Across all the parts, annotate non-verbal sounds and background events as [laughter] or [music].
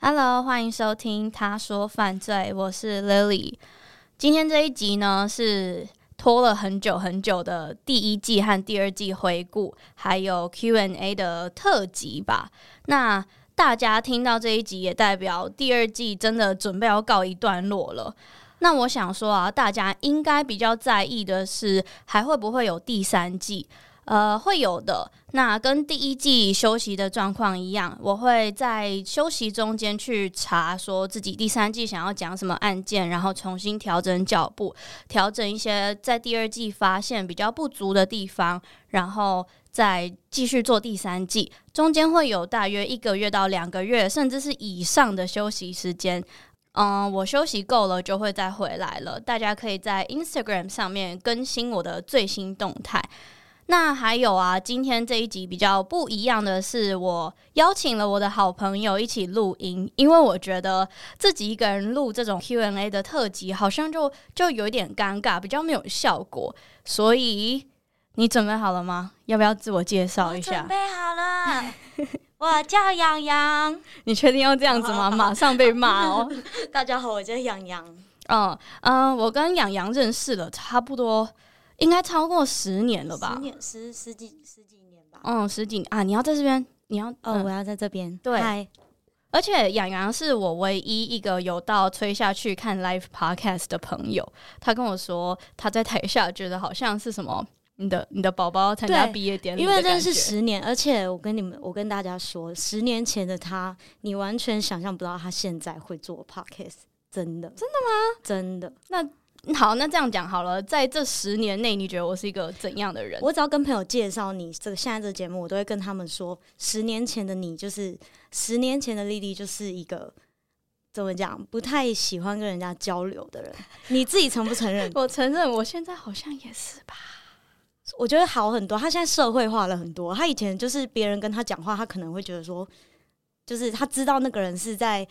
Hello，欢迎收听《他说犯罪》，我是 Lily。今天这一集呢，是拖了很久很久的第一季和第二季回顾，还有 Q&A 的特辑吧。那大家听到这一集，也代表第二季真的准备要告一段落了。那我想说啊，大家应该比较在意的是，还会不会有第三季？呃，会有的。那跟第一季休息的状况一样，我会在休息中间去查，说自己第三季想要讲什么案件，然后重新调整脚步，调整一些在第二季发现比较不足的地方，然后再继续做第三季。中间会有大约一个月到两个月，甚至是以上的休息时间。嗯，我休息够了就会再回来了。大家可以在 Instagram 上面更新我的最新动态。那还有啊，今天这一集比较不一样的是，我邀请了我的好朋友一起录音，因为我觉得自己一个人录这种 Q&A 的特辑，好像就就有一点尴尬，比较没有效果。所以你准备好了吗？要不要自我介绍一下？准备好了，我叫洋洋。[laughs] 你确定要这样子吗？马上被骂哦！[laughs] 大家好，我叫洋洋。嗯嗯，我跟洋洋认识了差不多。应该超过十年了吧？十年，十十几十几年吧。嗯，十几啊！你要在这边，你要哦，嗯、我要在这边。对，Hi 而且洋洋是我唯一一个有到吹下去看 live podcast 的朋友。他跟我说，他在台下觉得好像是什么你的你的宝宝参加毕业典礼，因为认识十年，而且我跟你们，我跟大家说，十年前的他，你完全想象不到他现在会做 podcast，真的，真的吗？真的，那。[laughs] 好，那这样讲好了，在这十年内，你觉得我是一个怎样的人？我只要跟朋友介绍你这个现在这个节目，我都会跟他们说，十年前的你就是十年前的丽丽，就是一个怎么讲，不太喜欢跟人家交流的人。你自己承不承认？[laughs] 我承认，我现在好像也是吧。我觉得好很多，他现在社会化了很多。他以前就是别人跟他讲话，他可能会觉得说。就是他知道那个人是在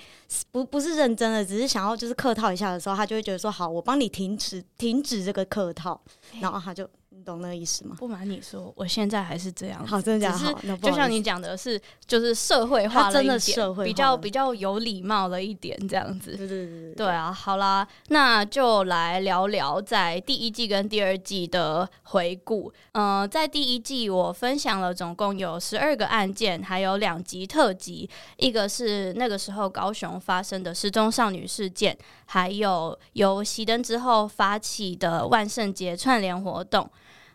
不不是认真的，只是想要就是客套一下的时候，他就会觉得说好，我帮你停止停止这个客套，然后他就。懂那个意思吗？不瞒你说，我现在还是这样。好，真的假的？好，就像你讲的是，就是社会化了一点，真的社会，比较比较有礼貌了一点，这样子。对对对对。对啊，好啦，那就来聊聊在第一季跟第二季的回顾。嗯、呃，在第一季我分享了总共有十二个案件，还有两集特辑，一个是那个时候高雄发生的失踪少女事件，还有由熄灯之后发起的万圣节串联活动。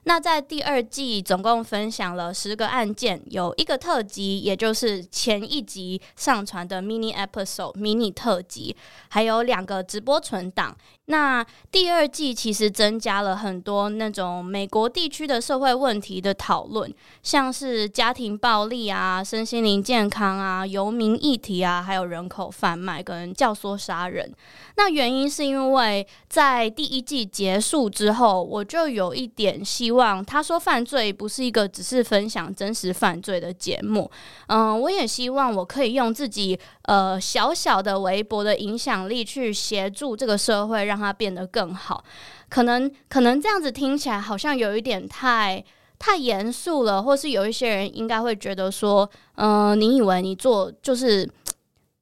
那在第二季总共分享了十个案件，有一个特辑，也就是前一集上传的 mini episode mini 特辑，还有两个直播存档。那第二季其实增加了很多那种美国地区的社会问题的讨论，像是家庭暴力啊、身心灵健康啊、游民议题啊，还有人口贩卖跟教唆杀人。那原因是因为在第一季结束之后，我就有一点希望，他说犯罪不是一个只是分享真实犯罪的节目。嗯，我也希望我可以用自己呃小小的微薄的影响力去协助这个社会。让它变得更好，可能可能这样子听起来好像有一点太太严肃了，或是有一些人应该会觉得说，嗯、呃，你以为你做就是，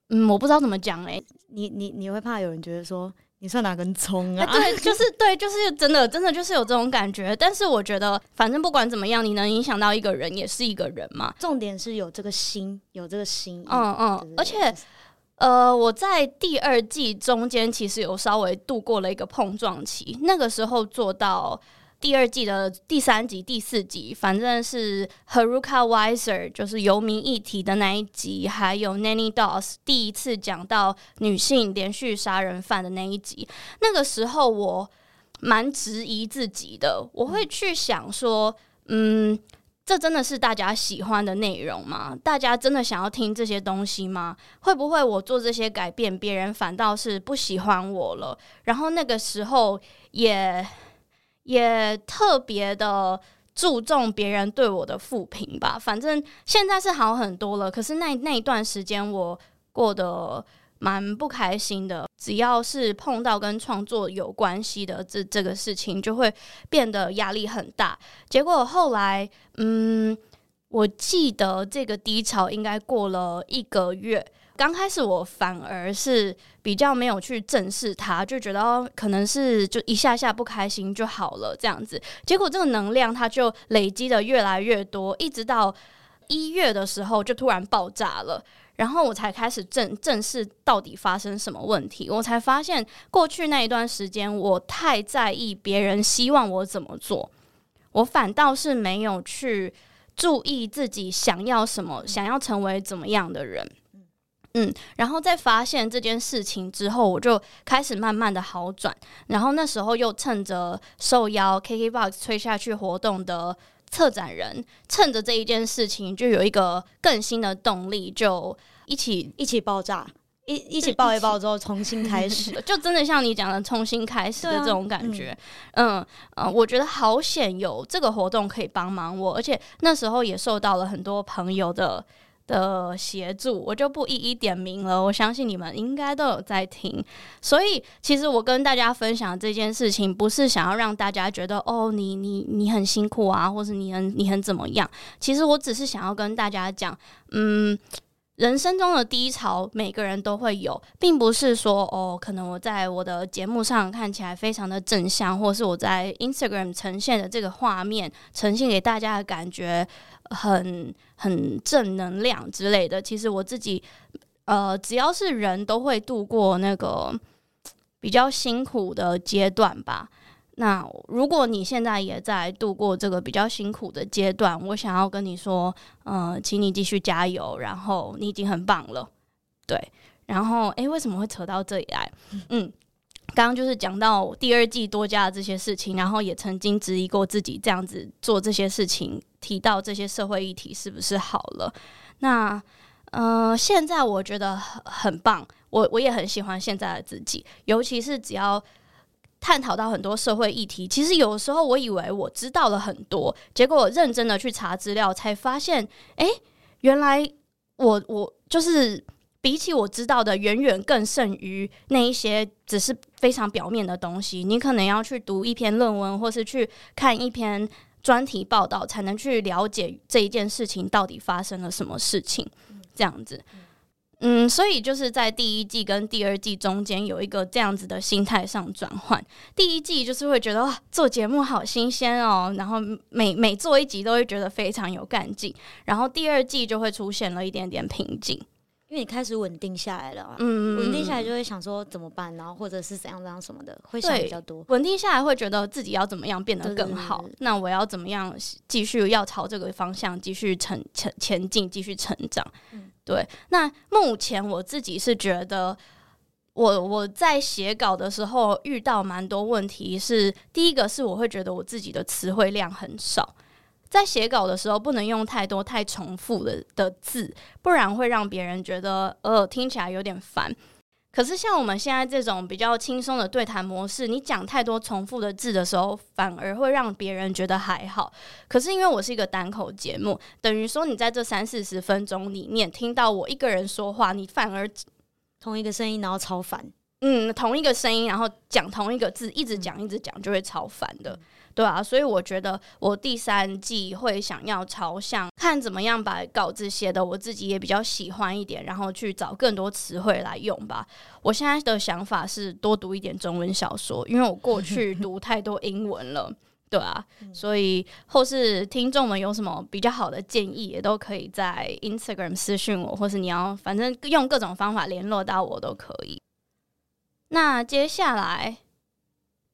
嗯，我不知道怎么讲哎、欸，你你你会怕有人觉得说你算哪根葱啊？对，就是对，就是真的真的就是有这种感觉。但是我觉得，反正不管怎么样，你能影响到一个人，也是一个人嘛。重点是有这个心，有这个心，嗯嗯，而且。呃，我在第二季中间其实有稍微度过了一个碰撞期，那个时候做到。第二季的第三集、第四集，反正是 Haruka Wiser 就是游民议题的那一集，还有 Nanny Dolls 第一次讲到女性连续杀人犯的那一集。那个时候我蛮质疑自己的，我会去想说，嗯，这真的是大家喜欢的内容吗？大家真的想要听这些东西吗？会不会我做这些改变，别人反倒是不喜欢我了？然后那个时候也。也特别的注重别人对我的负评吧，反正现在是好很多了。可是那那一段时间我过得蛮不开心的，只要是碰到跟创作有关系的这这个事情，就会变得压力很大。结果后来，嗯，我记得这个低潮应该过了一个月。刚开始我反而是比较没有去正视它，就觉得可能是就一下下不开心就好了这样子。结果这个能量它就累积的越来越多，一直到一月的时候就突然爆炸了，然后我才开始正正视到底发生什么问题。我才发现过去那一段时间我太在意别人希望我怎么做，我反倒是没有去注意自己想要什么，想要成为怎么样的人。嗯，然后在发现这件事情之后，我就开始慢慢的好转。然后那时候又趁着受邀 KKBOX 吹下去活动的策展人，趁着这一件事情，就有一个更新的动力，就一起一起爆炸，一一起爆一爆之后重新开始，[laughs] 就真的像你讲的重新开始的这种感觉。嗯嗯、呃，我觉得好险有这个活动可以帮忙我，而且那时候也受到了很多朋友的。的协助，我就不一一点名了。我相信你们应该都有在听，所以其实我跟大家分享这件事情，不是想要让大家觉得哦，你你你很辛苦啊，或是你很你很怎么样。其实我只是想要跟大家讲，嗯，人生中的低潮每个人都会有，并不是说哦，可能我在我的节目上看起来非常的正向，或是我在 Instagram 呈现的这个画面呈现给大家的感觉。很很正能量之类的，其实我自己，呃，只要是人都会度过那个比较辛苦的阶段吧。那如果你现在也在度过这个比较辛苦的阶段，我想要跟你说，呃，请你继续加油，然后你已经很棒了，对。然后，诶，为什么会扯到这里来？嗯。刚刚就是讲到第二季多加的这些事情，然后也曾经质疑过自己这样子做这些事情，提到这些社会议题是不是好了？那呃，现在我觉得很很棒，我我也很喜欢现在的自己，尤其是只要探讨到很多社会议题，其实有时候我以为我知道了很多，结果我认真的去查资料，才发现，哎，原来我我就是。比起我知道的，远远更胜于那一些只是非常表面的东西。你可能要去读一篇论文，或是去看一篇专题报道，才能去了解这一件事情到底发生了什么事情。这样子，嗯，所以就是在第一季跟第二季中间有一个这样子的心态上转换。第一季就是会觉得哇，做节目好新鲜哦，然后每每做一集都会觉得非常有干劲。然后第二季就会出现了一点点瓶颈。因为你开始稳定下来了，嗯，稳定下来就会想说怎么办，然后或者是怎样怎样什么的，会想比较多。稳定下来会觉得自己要怎么样变得更好，那我要怎么样继续要朝这个方向继续成前前进，继续成长。嗯，对。那目前我自己是觉得我，我我在写稿的时候遇到蛮多问题是，是第一个是我会觉得我自己的词汇量很少。在写稿的时候，不能用太多太重复的的字，不然会让别人觉得呃听起来有点烦。可是像我们现在这种比较轻松的对谈模式，你讲太多重复的字的时候，反而会让别人觉得还好。可是因为我是一个单口节目，等于说你在这三四十分钟里面听到我一个人说话，你反而同一个声音，然后超烦。嗯，同一个声音，然后讲同一个字，一直讲一直讲，就会超烦的。对啊，所以我觉得我第三季会想要朝向看怎么样把稿子写的我自己也比较喜欢一点，然后去找更多词汇来用吧。我现在的想法是多读一点中文小说，因为我过去读太多英文了。对啊，嗯、所以或是听众们有什么比较好的建议，也都可以在 Instagram 私信我，或是你要反正用各种方法联络到我都可以。那接下来，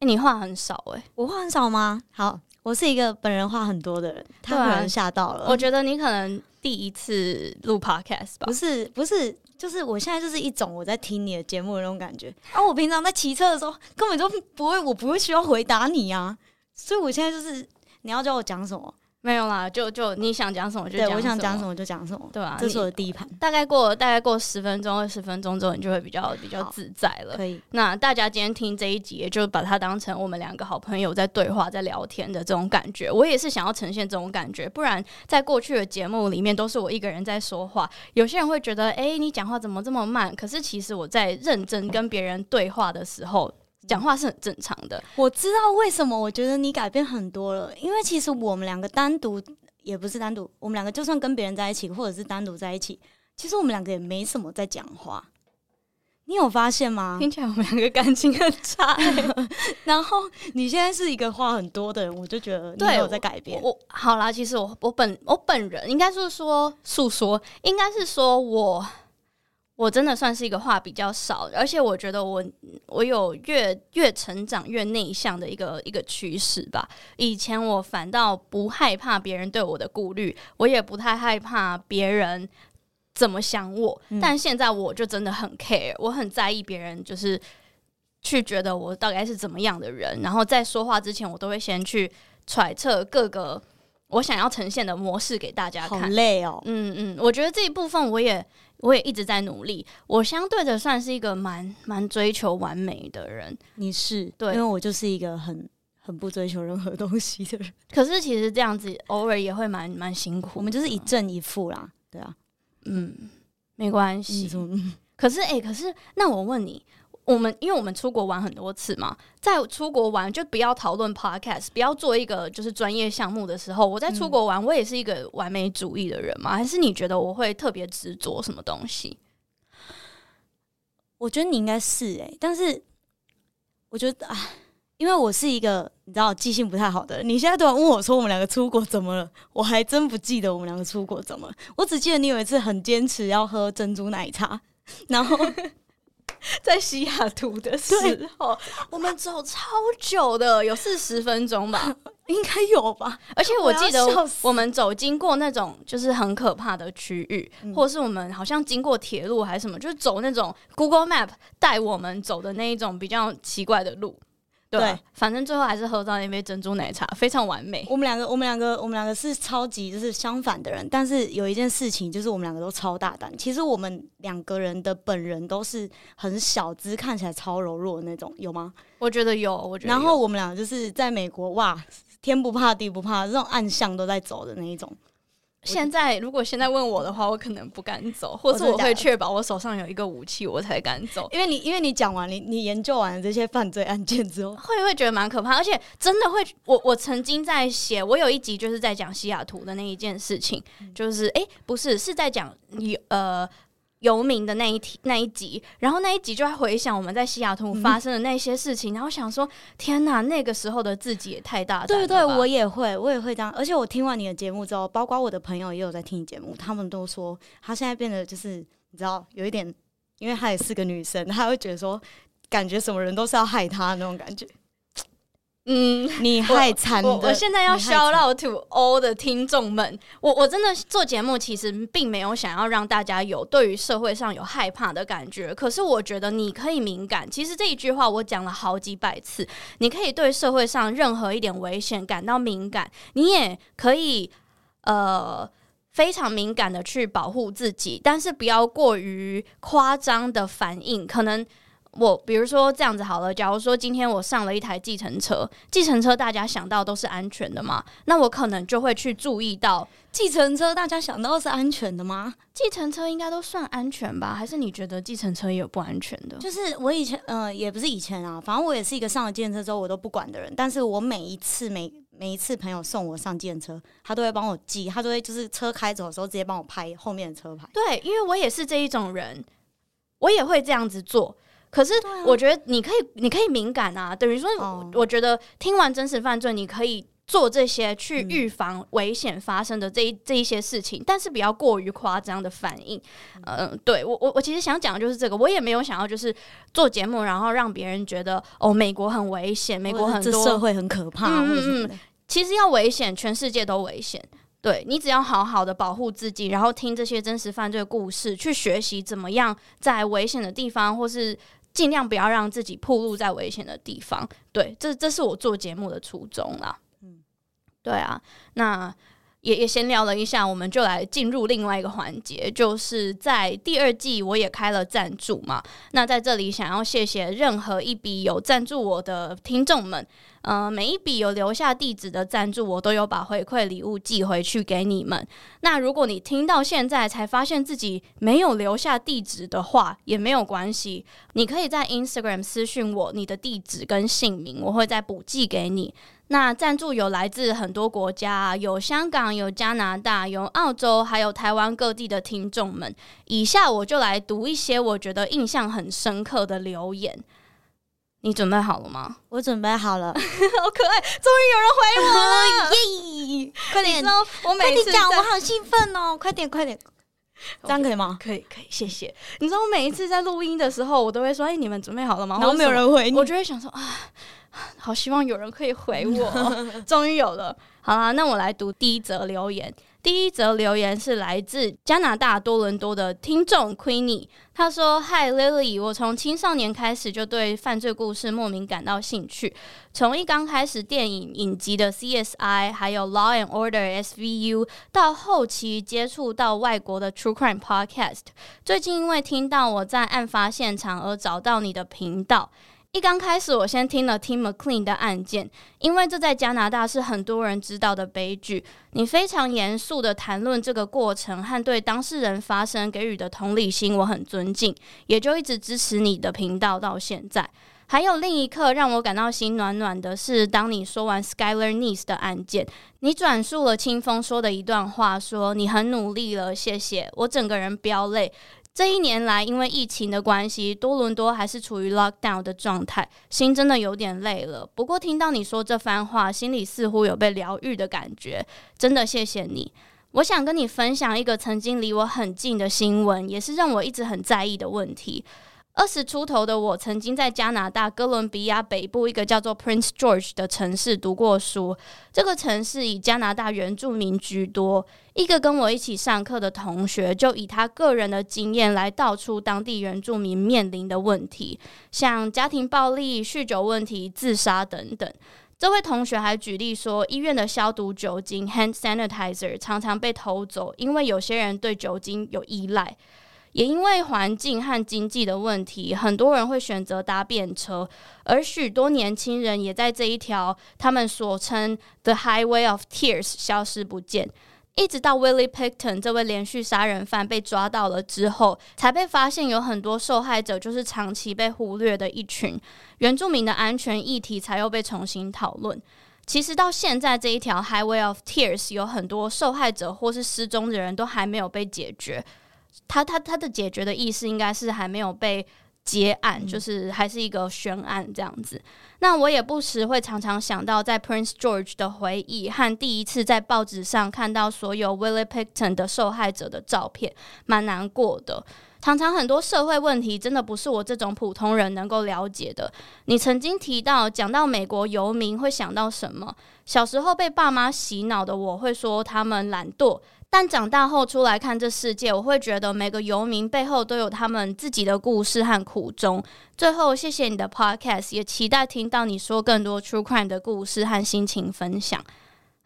欸、你话很少哎、欸，我话很少吗？好，我是一个本人话很多的人，他可能吓到了。我觉得你可能第一次录 Podcast 吧？不是，不是，就是我现在就是一种我在听你的节目的那种感觉。啊、我平常在骑车的时候，根本就不会，我不会需要回答你啊。所以，我现在就是你要叫我讲什么？没有啦，就就你想讲什么就讲什么。对，我想讲什么就讲什么，对啊，这是我的第一盘。大概过大概过十分钟、二十分钟之后，你就会比较比较自在了。可以。那大家今天听这一集，也就把它当成我们两个好朋友在对话、在聊天的这种感觉。我也是想要呈现这种感觉，不然在过去的节目里面都是我一个人在说话。有些人会觉得，哎，你讲话怎么这么慢？可是其实我在认真跟别人对话的时候。讲话是很正常的，我知道为什么。我觉得你改变很多了，因为其实我们两个单独也不是单独，我们两个就算跟别人在一起，或者是单独在一起，其实我们两个也没什么在讲话。你有发现吗？听起来我们两个感情很差。[laughs] 然后你现在是一个话很多的人，我就觉得你有在改变。我，我好啦，其实我我本我本人应该是说诉说，应该是说我。我真的算是一个话比较少，而且我觉得我我有越越成长越内向的一个一个趋势吧。以前我反倒不害怕别人对我的顾虑，我也不太害怕别人怎么想我，嗯、但现在我就真的很 care，我很在意别人就是去觉得我大概是怎么样的人，然后在说话之前，我都会先去揣测各个我想要呈现的模式给大家看。好累哦，嗯嗯，我觉得这一部分我也。我也一直在努力，我相对的算是一个蛮蛮追求完美的人。你是对，因为我就是一个很很不追求任何东西的人。可是其实这样子偶尔也会蛮蛮辛苦。我们就是一正一负啦，对啊，嗯，没关系。嗯、可是哎、欸，可是那我问你。我们因为我们出国玩很多次嘛，在出国玩就不要讨论 podcast，不要做一个就是专业项目的时候，我在出国玩，我也是一个完美主义的人嘛？还是你觉得我会特别执着什么东西？我觉得你应该是哎、欸，但是我觉得啊，因为我是一个你知道记性不太好的人，你现在突然问我说我们两个出国怎么了，我还真不记得我们两个出国怎么了，我只记得你有一次很坚持要喝珍珠奶茶，然后。在西雅图的时候，我们走超久的，有四十分钟吧，应该有吧。[laughs] 而且我记得我们走经过那种就是很可怕的区域，嗯、或者是我们好像经过铁路还是什么，就是走那种 Google Map 带我们走的那一种比较奇怪的路。对，对，反正最后还是喝到那杯珍珠奶茶，非常完美。我们两个，我们两个，我们两个是超级就是相反的人，但是有一件事情就是我们两个都超大胆。其实我们两个人的本人都是很小资，看起来超柔弱的那种，有吗？我觉得有，我觉得。然后我们两个就是在美国，哇，天不怕地不怕，这种暗巷都在走的那一种。现在如果现在问我的话，我可能不敢走，或者我会确保我手上有一个武器，我才敢走。因为你因为你讲完你你研究完了这些犯罪案件之后，[laughs] 会会觉得蛮可怕，而且真的会。我我曾经在写，我有一集就是在讲西雅图的那一件事情，就是哎、欸，不是是在讲你呃。游民的那一题那一集，然后那一集就在回想我们在西雅图发生的那些事情，嗯、然后想说：天哪，那个时候的自己也太大。对对，我也会，我也会这样。而且我听完你的节目之后，包括我的朋友也有在听你节目，他们都说他现在变得就是你知道有一点，因为他也是个女生，他会觉得说，感觉什么人都是要害他那种感觉。嗯，你害惨我，我现在要 shout out to all 的听众们，我我真的做节目其实并没有想要让大家有对于社会上有害怕的感觉，可是我觉得你可以敏感。其实这一句话我讲了好几百次，你可以对社会上任何一点危险感到敏感，你也可以呃非常敏感的去保护自己，但是不要过于夸张的反应，可能。我比如说这样子好了，假如说今天我上了一台计程车，计程车大家想到都是安全的嘛，那我可能就会去注意到计程车大家想到是安全的吗？计程车应该都算安全吧？还是你觉得计程车也有不安全的？就是我以前，嗯、呃，也不是以前啊，反正我也是一个上了计程车之后我都不管的人，但是我每一次每每一次朋友送我上计程车，他都会帮我记，他都会就是车开走的时候直接帮我拍后面的车牌。对，因为我也是这一种人，我也会这样子做。可是我觉得你可以，你可以敏感啊，等于说，我觉得听完真实犯罪，你可以做这些去预防危险发生的这一这一些事情，但是不要过于夸张的反应。嗯，对我我我其实想讲的就是这个，我也没有想要就是做节目，然后让别人觉得哦，美国很危险，美国很多社会很可怕，嗯其实要危险，全世界都危险。对，你只要好好的保护自己，然后听这些真实犯罪故事，去学习怎么样在危险的地方，或是尽量不要让自己暴露在危险的地方。对，这这是我做节目的初衷啦。嗯，对啊，那。也也闲聊了一下，我们就来进入另外一个环节，就是在第二季我也开了赞助嘛。那在这里想要谢谢任何一笔有赞助我的听众们，呃，每一笔有留下地址的赞助，我都有把回馈礼物寄回去给你们。那如果你听到现在才发现自己没有留下地址的话，也没有关系，你可以在 Instagram 私讯我你的地址跟姓名，我会再补寄给你。那赞助有来自很多国家，有香港、有加拿大、有澳洲，还有台湾各地的听众们。以下我就来读一些我觉得印象很深刻的留言。你准备好了吗？[laughs] 我准备好了，[laughs] 好可爱，终于有人回我了，[laughs] 耶！快点，我每次讲，我好兴奋哦！快点，快点，这样可以吗？可以，可以，谢谢。你知道，我每一次在录音的时候，我都会说：“哎，你们准备好了吗？”然后没有人回你，我就会想说啊。好希望有人可以回我，终于有了。好啦，那我来读第一则留言。第一则留言是来自加拿大多伦多的听众 Queenie，他说：“Hi Lily，我从青少年开始就对犯罪故事莫名感到兴趣，从一刚开始电影影集的 CSI，还有 Law and Order SVU，到后期接触到外国的 True Crime Podcast，最近因为听到我在案发现场而找到你的频道。”一刚开始，我先听了 Tim McLean 的案件，因为这在加拿大是很多人知道的悲剧。你非常严肃地谈论这个过程和对当事人发声给予的同理心，我很尊敬，也就一直支持你的频道到现在。还有另一刻让我感到心暖暖的是，当你说完 Skyler Neese 的案件，你转述了清风说的一段话，说你很努力了，谢谢。我整个人飙泪。这一年来，因为疫情的关系，多伦多还是处于 lockdown 的状态，心真的有点累了。不过听到你说这番话，心里似乎有被疗愈的感觉，真的谢谢你。我想跟你分享一个曾经离我很近的新闻，也是让我一直很在意的问题。二十出头的我，曾经在加拿大哥伦比亚北部一个叫做 Prince George 的城市读过书。这个城市以加拿大原住民居多。一个跟我一起上课的同学，就以他个人的经验来道出当地原住民面临的问题，像家庭暴力、酗酒问题、自杀等等。这位同学还举例说，医院的消毒酒精 （hand sanitizer） 常常被偷走，因为有些人对酒精有依赖。也因为环境和经济的问题，很多人会选择搭便车，而许多年轻人也在这一条他们所称 “the highway of tears” 消失不见。一直到 Willie Picton 这位连续杀人犯被抓到了之后，才被发现有很多受害者就是长期被忽略的一群。原住民的安全议题才又被重新讨论。其实到现在，这一条 highway of tears 有很多受害者或是失踪的人都还没有被解决。他他他的解决的意思应该是还没有被结案，嗯、就是还是一个悬案这样子。那我也不时会常常想到在 Prince George 的回忆和第一次在报纸上看到所有 Willie Pickton 的受害者的照片，蛮难过的。常常很多社会问题真的不是我这种普通人能够了解的。你曾经提到讲到美国游民会想到什么？小时候被爸妈洗脑的我会说他们懒惰。但长大后出来看这世界，我会觉得每个游民背后都有他们自己的故事和苦衷。最后，谢谢你的 podcast，也期待听到你说更多 true crime 的故事和心情分享。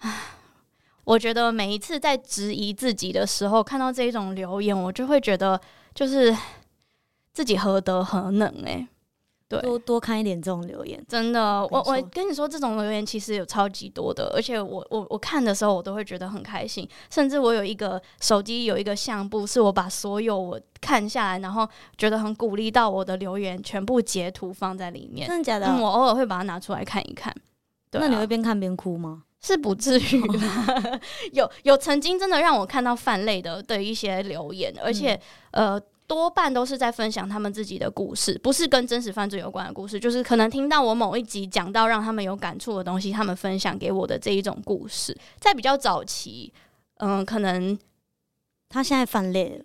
[sighs] 我觉得每一次在质疑自己的时候，看到这种留言，我就会觉得就是自己何德何能诶、欸。对，多多看一点这种留言，真的，我我跟你说，这种留言其实有超级多的，而且我我我看的时候，我都会觉得很开心。甚至我有一个手机有一个相簿，是我把所有我看下来，然后觉得很鼓励到我的留言，全部截图放在里面。真的假的？嗯，我偶尔会把它拿出来看一看。那你会边看边哭吗？[laughs] 是不至于吧。有有曾经真的让我看到泛泪的的一些留言，而且、嗯、呃。多半都是在分享他们自己的故事，不是跟真实犯罪有关的故事，就是可能听到我某一集讲到让他们有感触的东西，他们分享给我的这一种故事。在比较早期，嗯、可能他现在翻脸了。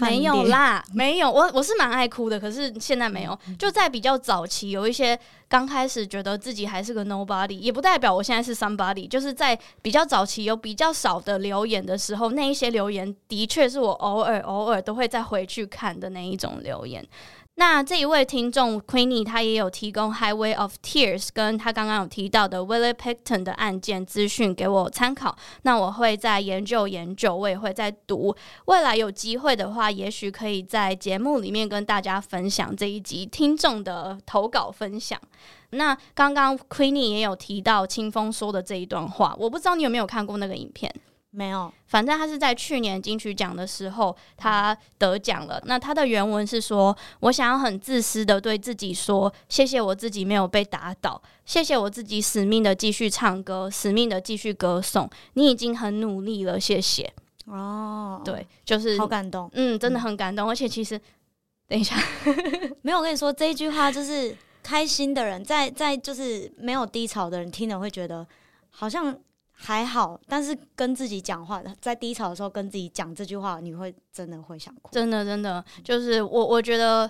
没有啦，[laughs] 没有。我我是蛮爱哭的，可是现在没有。就在比较早期，有一些刚开始觉得自己还是个 nobody，也不代表我现在是 somebody。就是在比较早期有比较少的留言的时候，那一些留言的确是我偶尔偶尔都会再回去看的那一种留言。那这一位听众 Queenie，他也有提供 Highway of Tears 跟他刚刚有提到的 Willie Pickton 的案件资讯给我参考。那我会再研究研究，我也会再读。未来有机会的话，也许可以在节目里面跟大家分享这一集听众的投稿分享。那刚刚 Queenie 也有提到清风说的这一段话，我不知道你有没有看过那个影片。没有，反正他是在去年金曲奖的时候，他得奖了。那他的原文是说：“我想要很自私的对自己说，谢谢我自己没有被打倒，谢谢我自己死命的继续唱歌，死命的继续歌颂。你已经很努力了，谢谢。”哦，对，就是好感动，嗯，真的很感动。而且其实，等一下，[laughs] 没有，我跟你说这一句话就是开心的人，在在就是没有低潮的人听了会觉得好像。还好，但是跟自己讲话，在低潮的时候跟自己讲这句话，你会真的会想哭。真的，真的，就是我，我觉得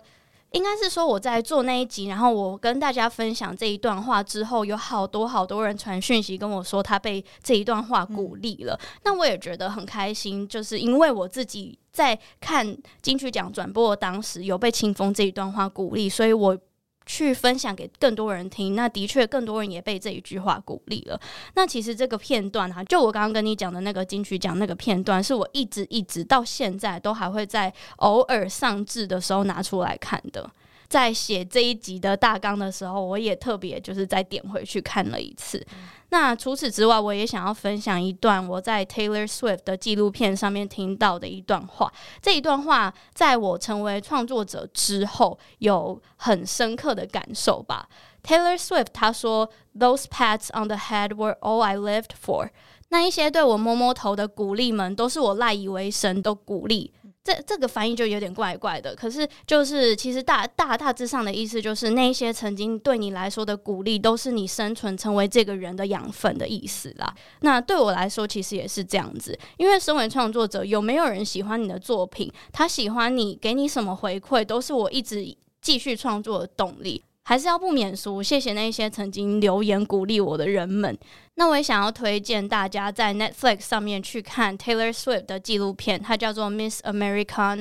应该是说我在做那一集，然后我跟大家分享这一段话之后，有好多好多人传讯息跟我说他被这一段话鼓励了。嗯。那我也觉得很开心，就是因为我自己在看金曲奖转播的当时有被清风这一段话鼓励，所以我。去分享给更多人听，那的确更多人也被这一句话鼓励了。那其实这个片段哈，就我刚刚跟你讲的那个金曲奖那个片段，是我一直一直到现在都还会在偶尔上字的时候拿出来看的。在写这一集的大纲的时候，我也特别就是再点回去看了一次。那除此之外，我也想要分享一段我在 Taylor Swift 的纪录片上面听到的一段话。这一段话在我成为创作者之后，有很深刻的感受吧。Taylor Swift 他说：“Those pats on the head were all I lived for。”那一些对我摸摸头的鼓励们，都是我赖以为生的鼓励。这这个翻译就有点怪怪的，可是就是其实大大大致上的意思就是，那些曾经对你来说的鼓励，都是你生存成为这个人的养分的意思啦。那对我来说，其实也是这样子，因为身为创作者，有没有人喜欢你的作品，他喜欢你，给你什么回馈，都是我一直继续创作的动力。还是要不免俗，谢谢那些曾经留言鼓励我的人们。那我也想要推荐大家在 Netflix 上面去看 Taylor Swift 的纪录片，它叫做《Miss Americana》，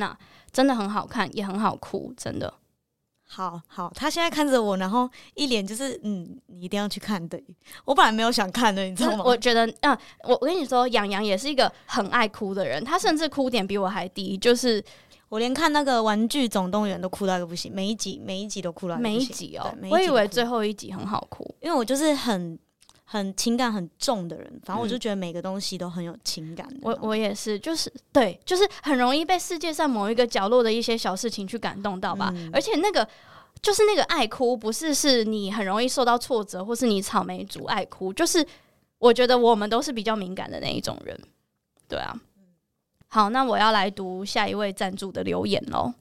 真的很好看，也很好哭，真的。好好，他现在看着我，然后一脸就是嗯，你一定要去看的。我本来没有想看的，你知道吗？我觉得，嗯，我我跟你说，洋洋也是一个很爱哭的人，他甚至哭点比我还低，就是。我连看那个《玩具总动员》都哭到一个不行，每一集每一集都哭到每一集哦。我以为最后一集很好哭，因为我就是很很情感很重的人，反正我就觉得每个东西都很有情感。我我也是，就是对，就是很容易被世界上某一个角落的一些小事情去感动到吧。嗯、而且那个就是那个爱哭，不是是你很容易受到挫折，或是你草莓族爱哭，就是我觉得我们都是比较敏感的那一种人，对啊。好，那我要来读下一位赞助的留言喽。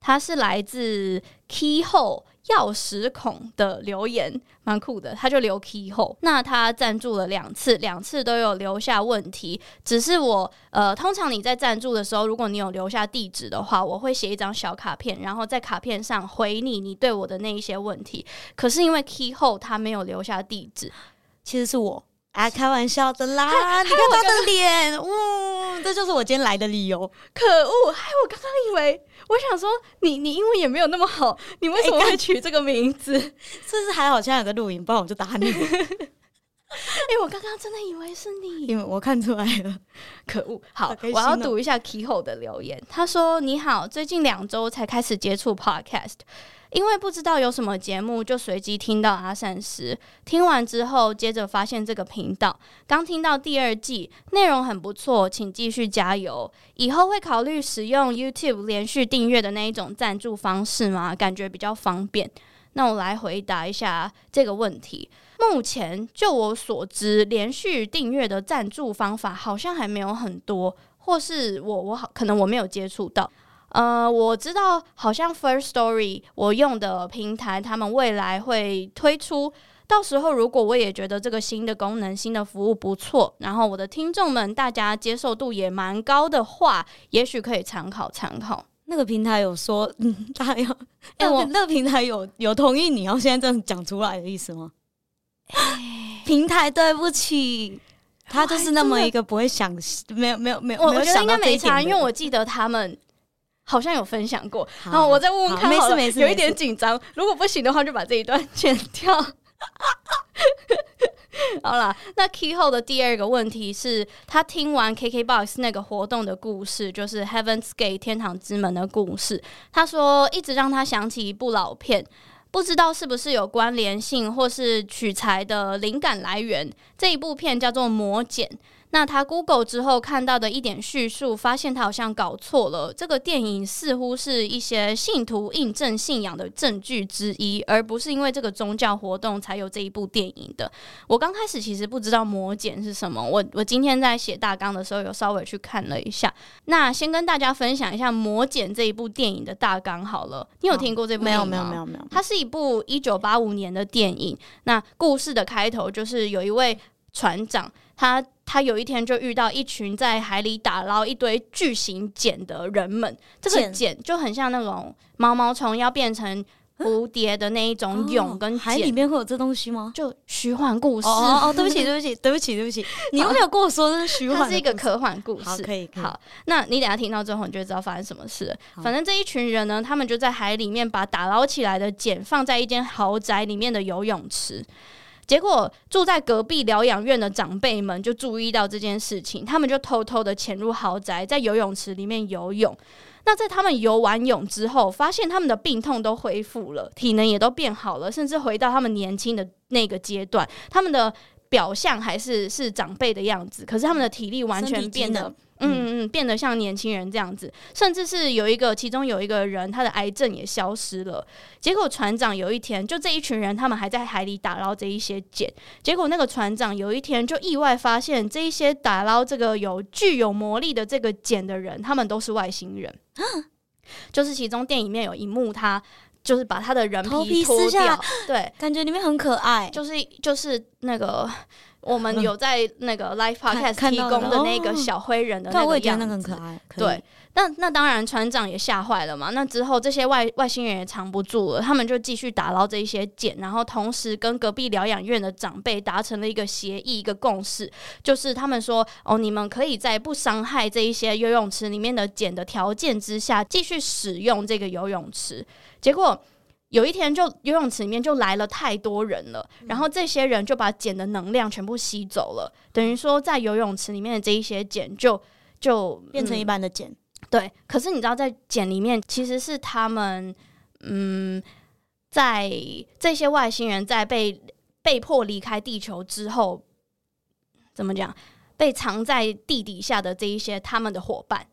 他是来自 Keyhole 钥匙孔的留言，蛮酷的。他就留 Keyhole，那他赞助了两次，两次都有留下问题。只是我呃，通常你在赞助的时候，如果你有留下地址的话，我会写一张小卡片，然后在卡片上回你你对我的那一些问题。可是因为 Keyhole 他没有留下地址，其实是我。哎，[laughs] 开玩笑的啦！[laughs] 你看他的脸，嗯，这就是我今天来的理由。可恶，害我刚刚以为，我想说你你英文也没有那么好，你为什么会取这个名字？欸、这是还好，现在有个录音，不然我就打你。[laughs] 哎、欸，我刚刚真的以为是你，因为我看出来了。可恶，好，我要读一下 Keyhole 的留言。他说：“你好，最近两周才开始接触 Podcast。”因为不知道有什么节目，就随机听到阿善师。听完之后，接着发现这个频道。刚听到第二季，内容很不错，请继续加油。以后会考虑使用 YouTube 连续订阅的那一种赞助方式吗？感觉比较方便。那我来回答一下这个问题。目前就我所知，连续订阅的赞助方法好像还没有很多，或是我我好可能我没有接触到。呃，我知道好像 First Story 我用的平台，他们未来会推出。到时候如果我也觉得这个新的功能、新的服务不错，然后我的听众们大家接受度也蛮高的话，也许可以参考参考。那个平台有说，嗯，他要，[laughs] 哎，我那个平台有有同意你要现在这样讲出来的意思吗？哎，[laughs] 平台对不起，他就是那么一个不会想，没有没有没有，我我觉得应该没差，因为我记得他们。好像有分享过，好然后我再问问看，没事没事，有一点紧张。如果不行的话，就把这一段剪掉。[laughs] 好了，那 Keyhole 的第二个问题是他听完 KKBOX 那个活动的故事，就是 Heaven's Gate 天堂之门的故事。他说一直让他想起一部老片，不知道是不是有关联性或是取材的灵感来源。这一部片叫做《魔戒》。那他 Google 之后看到的一点叙述，发现他好像搞错了。这个电影似乎是一些信徒印证信仰的证据之一，而不是因为这个宗教活动才有这一部电影的。我刚开始其实不知道魔检是什么，我我今天在写大纲的时候有稍微去看了一下。那先跟大家分享一下魔检这一部电影的大纲好了。你有听过这部电影吗？没有没有没有没有。它是一部一九八五年的电影。那故事的开头就是有一位船长，他。他有一天就遇到一群在海里打捞一堆巨型茧的人们，这个茧就很像那种毛毛虫要变成蝴蝶的那一种蛹跟茧。海里面会有这东西吗？就虚幻故事。哦哦，对不起，对不起，[laughs] 对不起，对不起，你有没有跟我说这是虚幻？它是一个科幻故事。好，可以，可以。好，那你等下听到之后，你就知道发生什么事了。反正这一群人呢，他们就在海里面把打捞起来的茧放在一间豪宅里面的游泳池。结果住在隔壁疗养院的长辈们就注意到这件事情，他们就偷偷的潜入豪宅，在游泳池里面游泳。那在他们游完泳之后，发现他们的病痛都恢复了，体能也都变好了，甚至回到他们年轻的那个阶段。他们的表象还是是长辈的样子，可是他们的体力完全变得。嗯嗯嗯，变得像年轻人这样子，甚至是有一个，其中有一个人，他的癌症也消失了。结果船长有一天，就这一群人，他们还在海里打捞这一些茧。结果那个船长有一天就意外发现，这一些打捞这个有具有魔力的这个茧的人，他们都是外星人。[laughs] 就是其中电影里面有一幕，他就是把他的人皮脱掉，[laughs] 对，感觉里面很可爱，就是就是那个。我们有在那个 Live Podcast 提供的那个小灰人的那个样子，很可爱。对，那那当然船长也吓坏了嘛。那之后这些外外星人也藏不住了，他们就继续打捞这一些茧，然后同时跟隔壁疗养院的长辈达成了一个协议，一个共识，就是他们说哦，你们可以在不伤害这一些游泳池里面的茧的条件之下，继续使用这个游泳池。结果。有一天，就游泳池里面就来了太多人了，然后这些人就把茧的能量全部吸走了，等于说在游泳池里面的这一些茧就就变成一般的茧。嗯，对，可是你知道，在茧里面其实是他们，嗯，在这些外星人在被被迫离开地球之后，怎么讲？被藏在地底下的这一些他们的伙伴，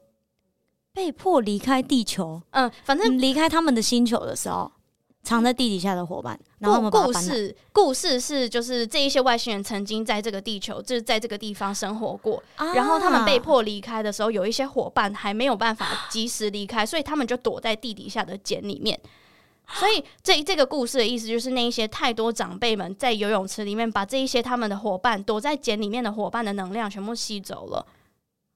被迫离开地球。嗯，反正离开他们的星球的时候。藏在地底下的伙伴，然后故事故事是就是这一些外星人曾经在这个地球，就是在这个地方生活过，啊、然后他们被迫离开的时候，有一些伙伴还没有办法及时离开，所以他们就躲在地底下的茧里面。[gasps] 所以这这个故事的意思就是，那一些太多长辈们在游泳池里面把这一些他们的伙伴躲在茧里面的伙伴的能量全部吸走了，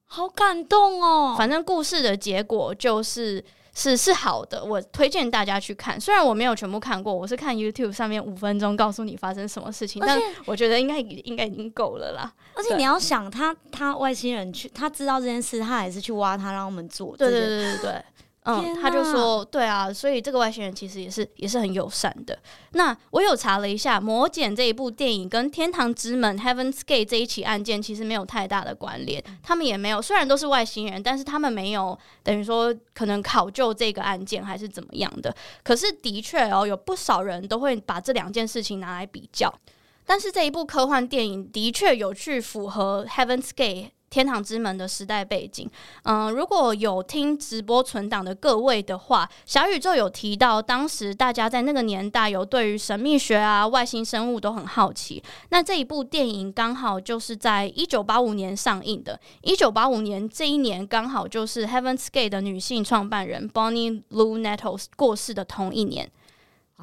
好感动哦！反正故事的结果就是。是是好的，我推荐大家去看。虽然我没有全部看过，我是看 YouTube 上面五分钟告诉你发生什么事情，但我觉得应该应该已经够了啦。而且你要想，他他外星人去，他知道这件事，他还是去挖他，让我们做。对对对对对。嗯，他就说，对啊，所以这个外星人其实也是也是很友善的。那我有查了一下，《魔戒》这一部电影跟《天堂之门》（Heaven's Gate） 这一起案件其实没有太大的关联。他们也没有，虽然都是外星人，但是他们没有等于说可能考究这个案件还是怎么样的。可是的确哦，有不少人都会把这两件事情拿来比较。但是这一部科幻电影的确有去符合 Heaven's Gate。天堂之门的时代背景。嗯、如果有听直播存档的各位的话，小宇宙有提到，当时大家在那个年代有对于神秘学啊、外星生物都很好奇。那这一部电影刚好就是在一九八五年上映的。一九八五年这一年刚好就是 Heaven's Gate 的女性创办人 Bonnie Lou Nettles 过世的同一年。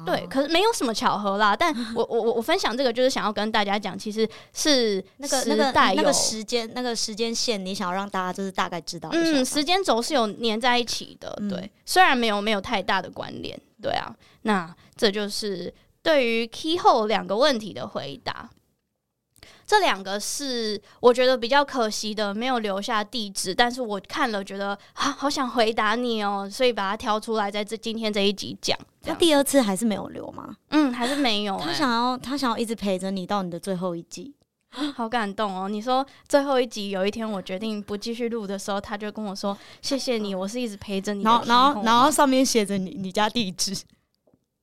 对，可是没有什么巧合啦。但 [laughs] 我我我我分享这个，就是想要跟大家讲，其实是那个那个那个时间那个时间线，你想要让大家就是大概知道。嗯，时间轴是有粘在一起的。对，嗯、虽然没有没有太大的关联。对啊，那这就是对于 Keyhole 两个问题的回答。这两个是我觉得比较可惜的，没有留下地址，但是我看了觉得啊，好想回答你哦，所以把它挑出来，在这今天这一集讲。他第二次还是没有留吗？嗯，还是没有、欸。他想要，他想要一直陪着你到你的最后一集，[laughs] 好感动哦。你说最后一集有一天我决定不继续录的时候，他就跟我说：“谢谢你，我是一直陪着你。”然后，然后，然后上面写着你你家地址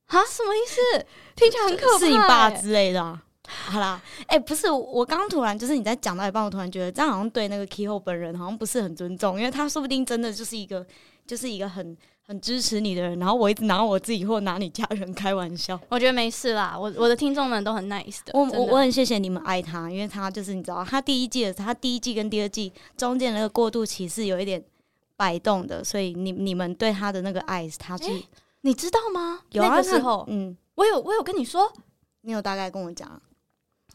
啊？什么意思？听起来很可怕、欸，是你爸之类的、啊。[laughs] 好啦，哎、欸，不是，我刚刚突然就是你在讲到一半，我突然觉得这样好像对那个 Keyhole 本人好像不是很尊重，因为他说不定真的就是一个，就是一个很很支持你的人，然后我一直拿我自己或拿你家人开玩笑。我觉得没事啦，我我的听众们都很 nice 的，我我我很谢谢你们爱他，因为他就是你知道，他第一季的他第一季跟第二季中间那个过渡期是有一点摆动的，所以你你们对他的那个爱，他是、欸、你知道吗？有啊，那个时候，嗯，我有我有跟你说，你有大概跟我讲。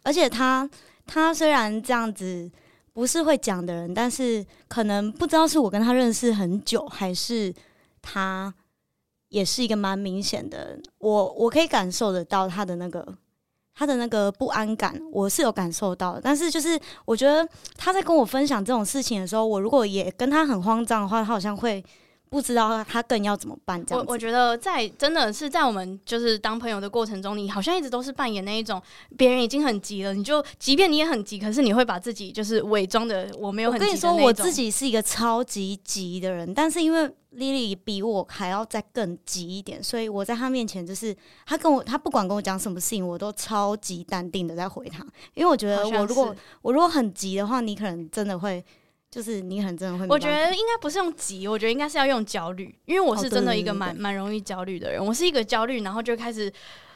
而且他他虽然这样子不是会讲的人，但是可能不知道是我跟他认识很久，还是他也是一个蛮明显的。我我可以感受得到他的那个他的那个不安感，我是有感受到的。但是就是我觉得他在跟我分享这种事情的时候，我如果也跟他很慌张的话，他好像会。不知道他更要怎么办？这样，我我觉得在真的是在我们就是当朋友的过程中，你好像一直都是扮演那一种别人已经很急了，你就即便你也很急，可是你会把自己就是伪装的我没有很急。我跟你说，我自己是一个超级急的人，但是因为 Lily 比我还要再更急一点，所以我在他面前就是他跟我他不管跟我讲什么事情，我都超级淡定的在回他，因为我觉得我如果我如果很急的话，你可能真的会。就是你很真的会，我觉得应该不是用急，我觉得应该是要用焦虑，因为我是真的一个蛮蛮容易焦虑的人。我是一个焦虑，然后就开始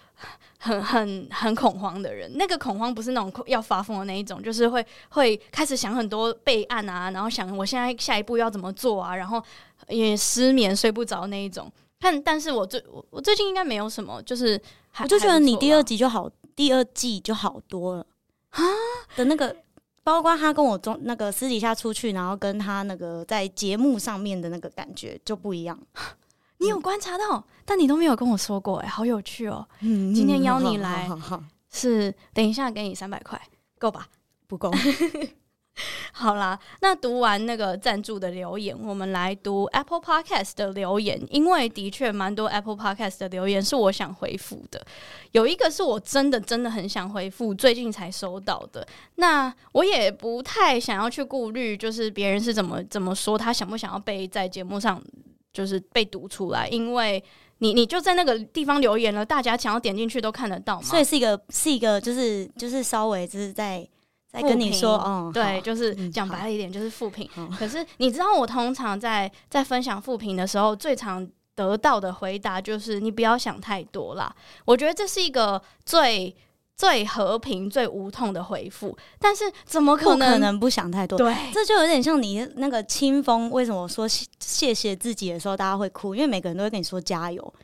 [sighs] 很很很恐慌的人。那个恐慌不是那种要发疯的那一种，就是会会开始想很多备案啊，然后想我现在下一步要怎么做啊，然后也失眠睡不着那一种。但但是我最我我最近应该没有什么，就是我就觉得你第二集就好，第二季就好多了啊的那个。包括他跟我中那个私底下出去，然后跟他那个在节目上面的那个感觉就不一样。[laughs] 你有观察到，嗯、但你都没有跟我说过，哎，好有趣哦！[laughs] 嗯、今天邀你来 [laughs] 是等一下给你三百块，够吧？不够。[laughs] 好啦，那读完那个赞助的留言，我们来读 Apple Podcast 的留言，因为的确蛮多 Apple Podcast 的留言是我想回复的，有一个是我真的真的很想回复，最近才收到的。那我也不太想要去顾虑，就是别人是怎么怎么说，他想不想要被在节目上就是被读出来，因为你你就在那个地方留言了，大家想要点进去都看得到嘛，所以是一个是一个就是就是稍微就是在。再跟你说，哦，对，就是讲白了一点，就是复评。嗯、可是你知道，我通常在在分享复评的时候，最常得到的回答就是：“你不要想太多啦。”我觉得这是一个最最和平、最无痛的回复。但是怎么可能？不可能不想太多？对，这就有点像你那个清风。为什么说谢谢自己的时候，大家会哭？因为每个人都会跟你说加油。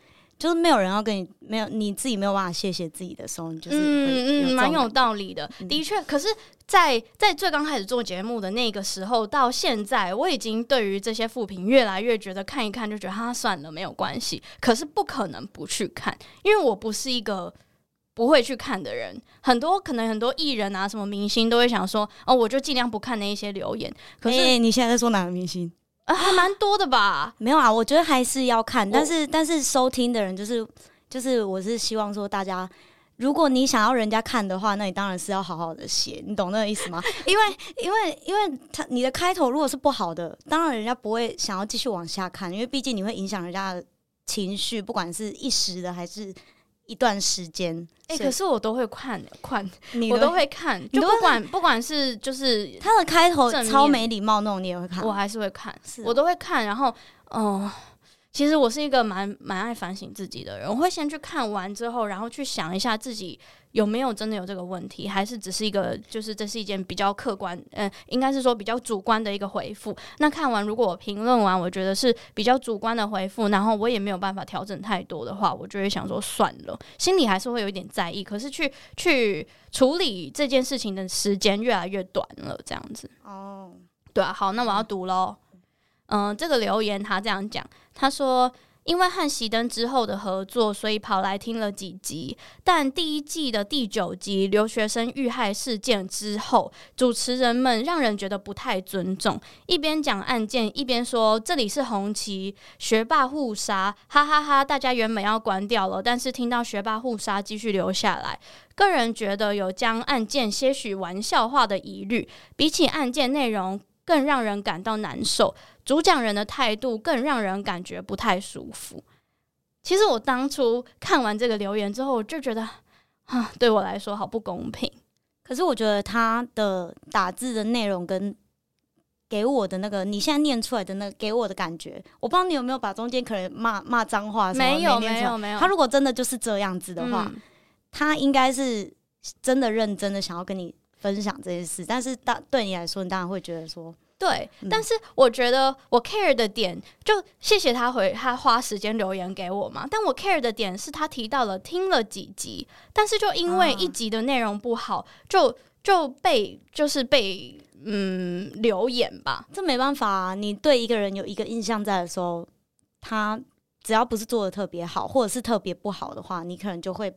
就是没有人要跟你没有你自己没有办法谢谢自己的时候，你就是嗯嗯，蛮有道理的，嗯、的确。可是在，在在最刚开始做节目的那个时候，到现在，我已经对于这些负评越来越觉得看一看就觉得他算了，没有关系。可是不可能不去看，因为我不是一个不会去看的人。很多可能很多艺人啊，什么明星都会想说，哦，我就尽量不看那一些留言。可是、欸、你现在在说哪个明星？啊，还蛮多的吧？[gasps] 没有啊，我觉得还是要看，但是但是收听的人就是就是，我是希望说大家，如果你想要人家看的话，那你当然是要好好的写，你懂那个意思吗？[laughs] 因为因为因为他你的开头如果是不好的，当然人家不会想要继续往下看，因为毕竟你会影响人家的情绪，不管是一时的还是。一段时间。哎、欸，可是我都会看，看，你我都会看，就不管不管是就是他的开头超没礼貌那种，你也会看，我还是会看，是我都会看。然后，哦、呃，其实我是一个蛮蛮爱反省自己的人，我会先去看完之后，然后去想一下自己。有没有真的有这个问题，还是只是一个，就是这是一件比较客观，嗯、呃，应该是说比较主观的一个回复。那看完，如果我评论完，我觉得是比较主观的回复，然后我也没有办法调整太多的话，我就会想说算了，心里还是会有一点在意。可是去去处理这件事情的时间越来越短了，这样子。哦，对啊，好，那我要读喽。嗯、这个留言他这样讲，他说。因为和熄灯之后的合作，所以跑来听了几集。但第一季的第九集留学生遇害事件之后，主持人们让人觉得不太尊重，一边讲案件，一边说这里是红旗，学霸互杀，哈哈哈哈！大家原本要关掉了，但是听到学霸互杀，继续留下来。个人觉得有将案件些许玩笑化的疑虑，比起案件内容更让人感到难受。主讲人的态度更让人感觉不太舒服。其实我当初看完这个留言之后，我就觉得，啊，对我来说好不公平。可是我觉得他的打字的内容跟给我的那个，你现在念出来的那个，给我的感觉，我不知道你有没有把中间可能骂骂脏话什么没有没有没有。他如果真的就是这样子的话，嗯、他应该是真的认真的想要跟你分享这件事。但是当对你来说，你当然会觉得说。对，但是我觉得我 care 的点，就谢谢他回他花时间留言给我嘛。但我 care 的点是他提到了听了几集，但是就因为一集的内容不好，就就被就是被嗯留言吧。这没办法啊，你对一个人有一个印象在的时候，他只要不是做的特别好，或者是特别不好的话，你可能就会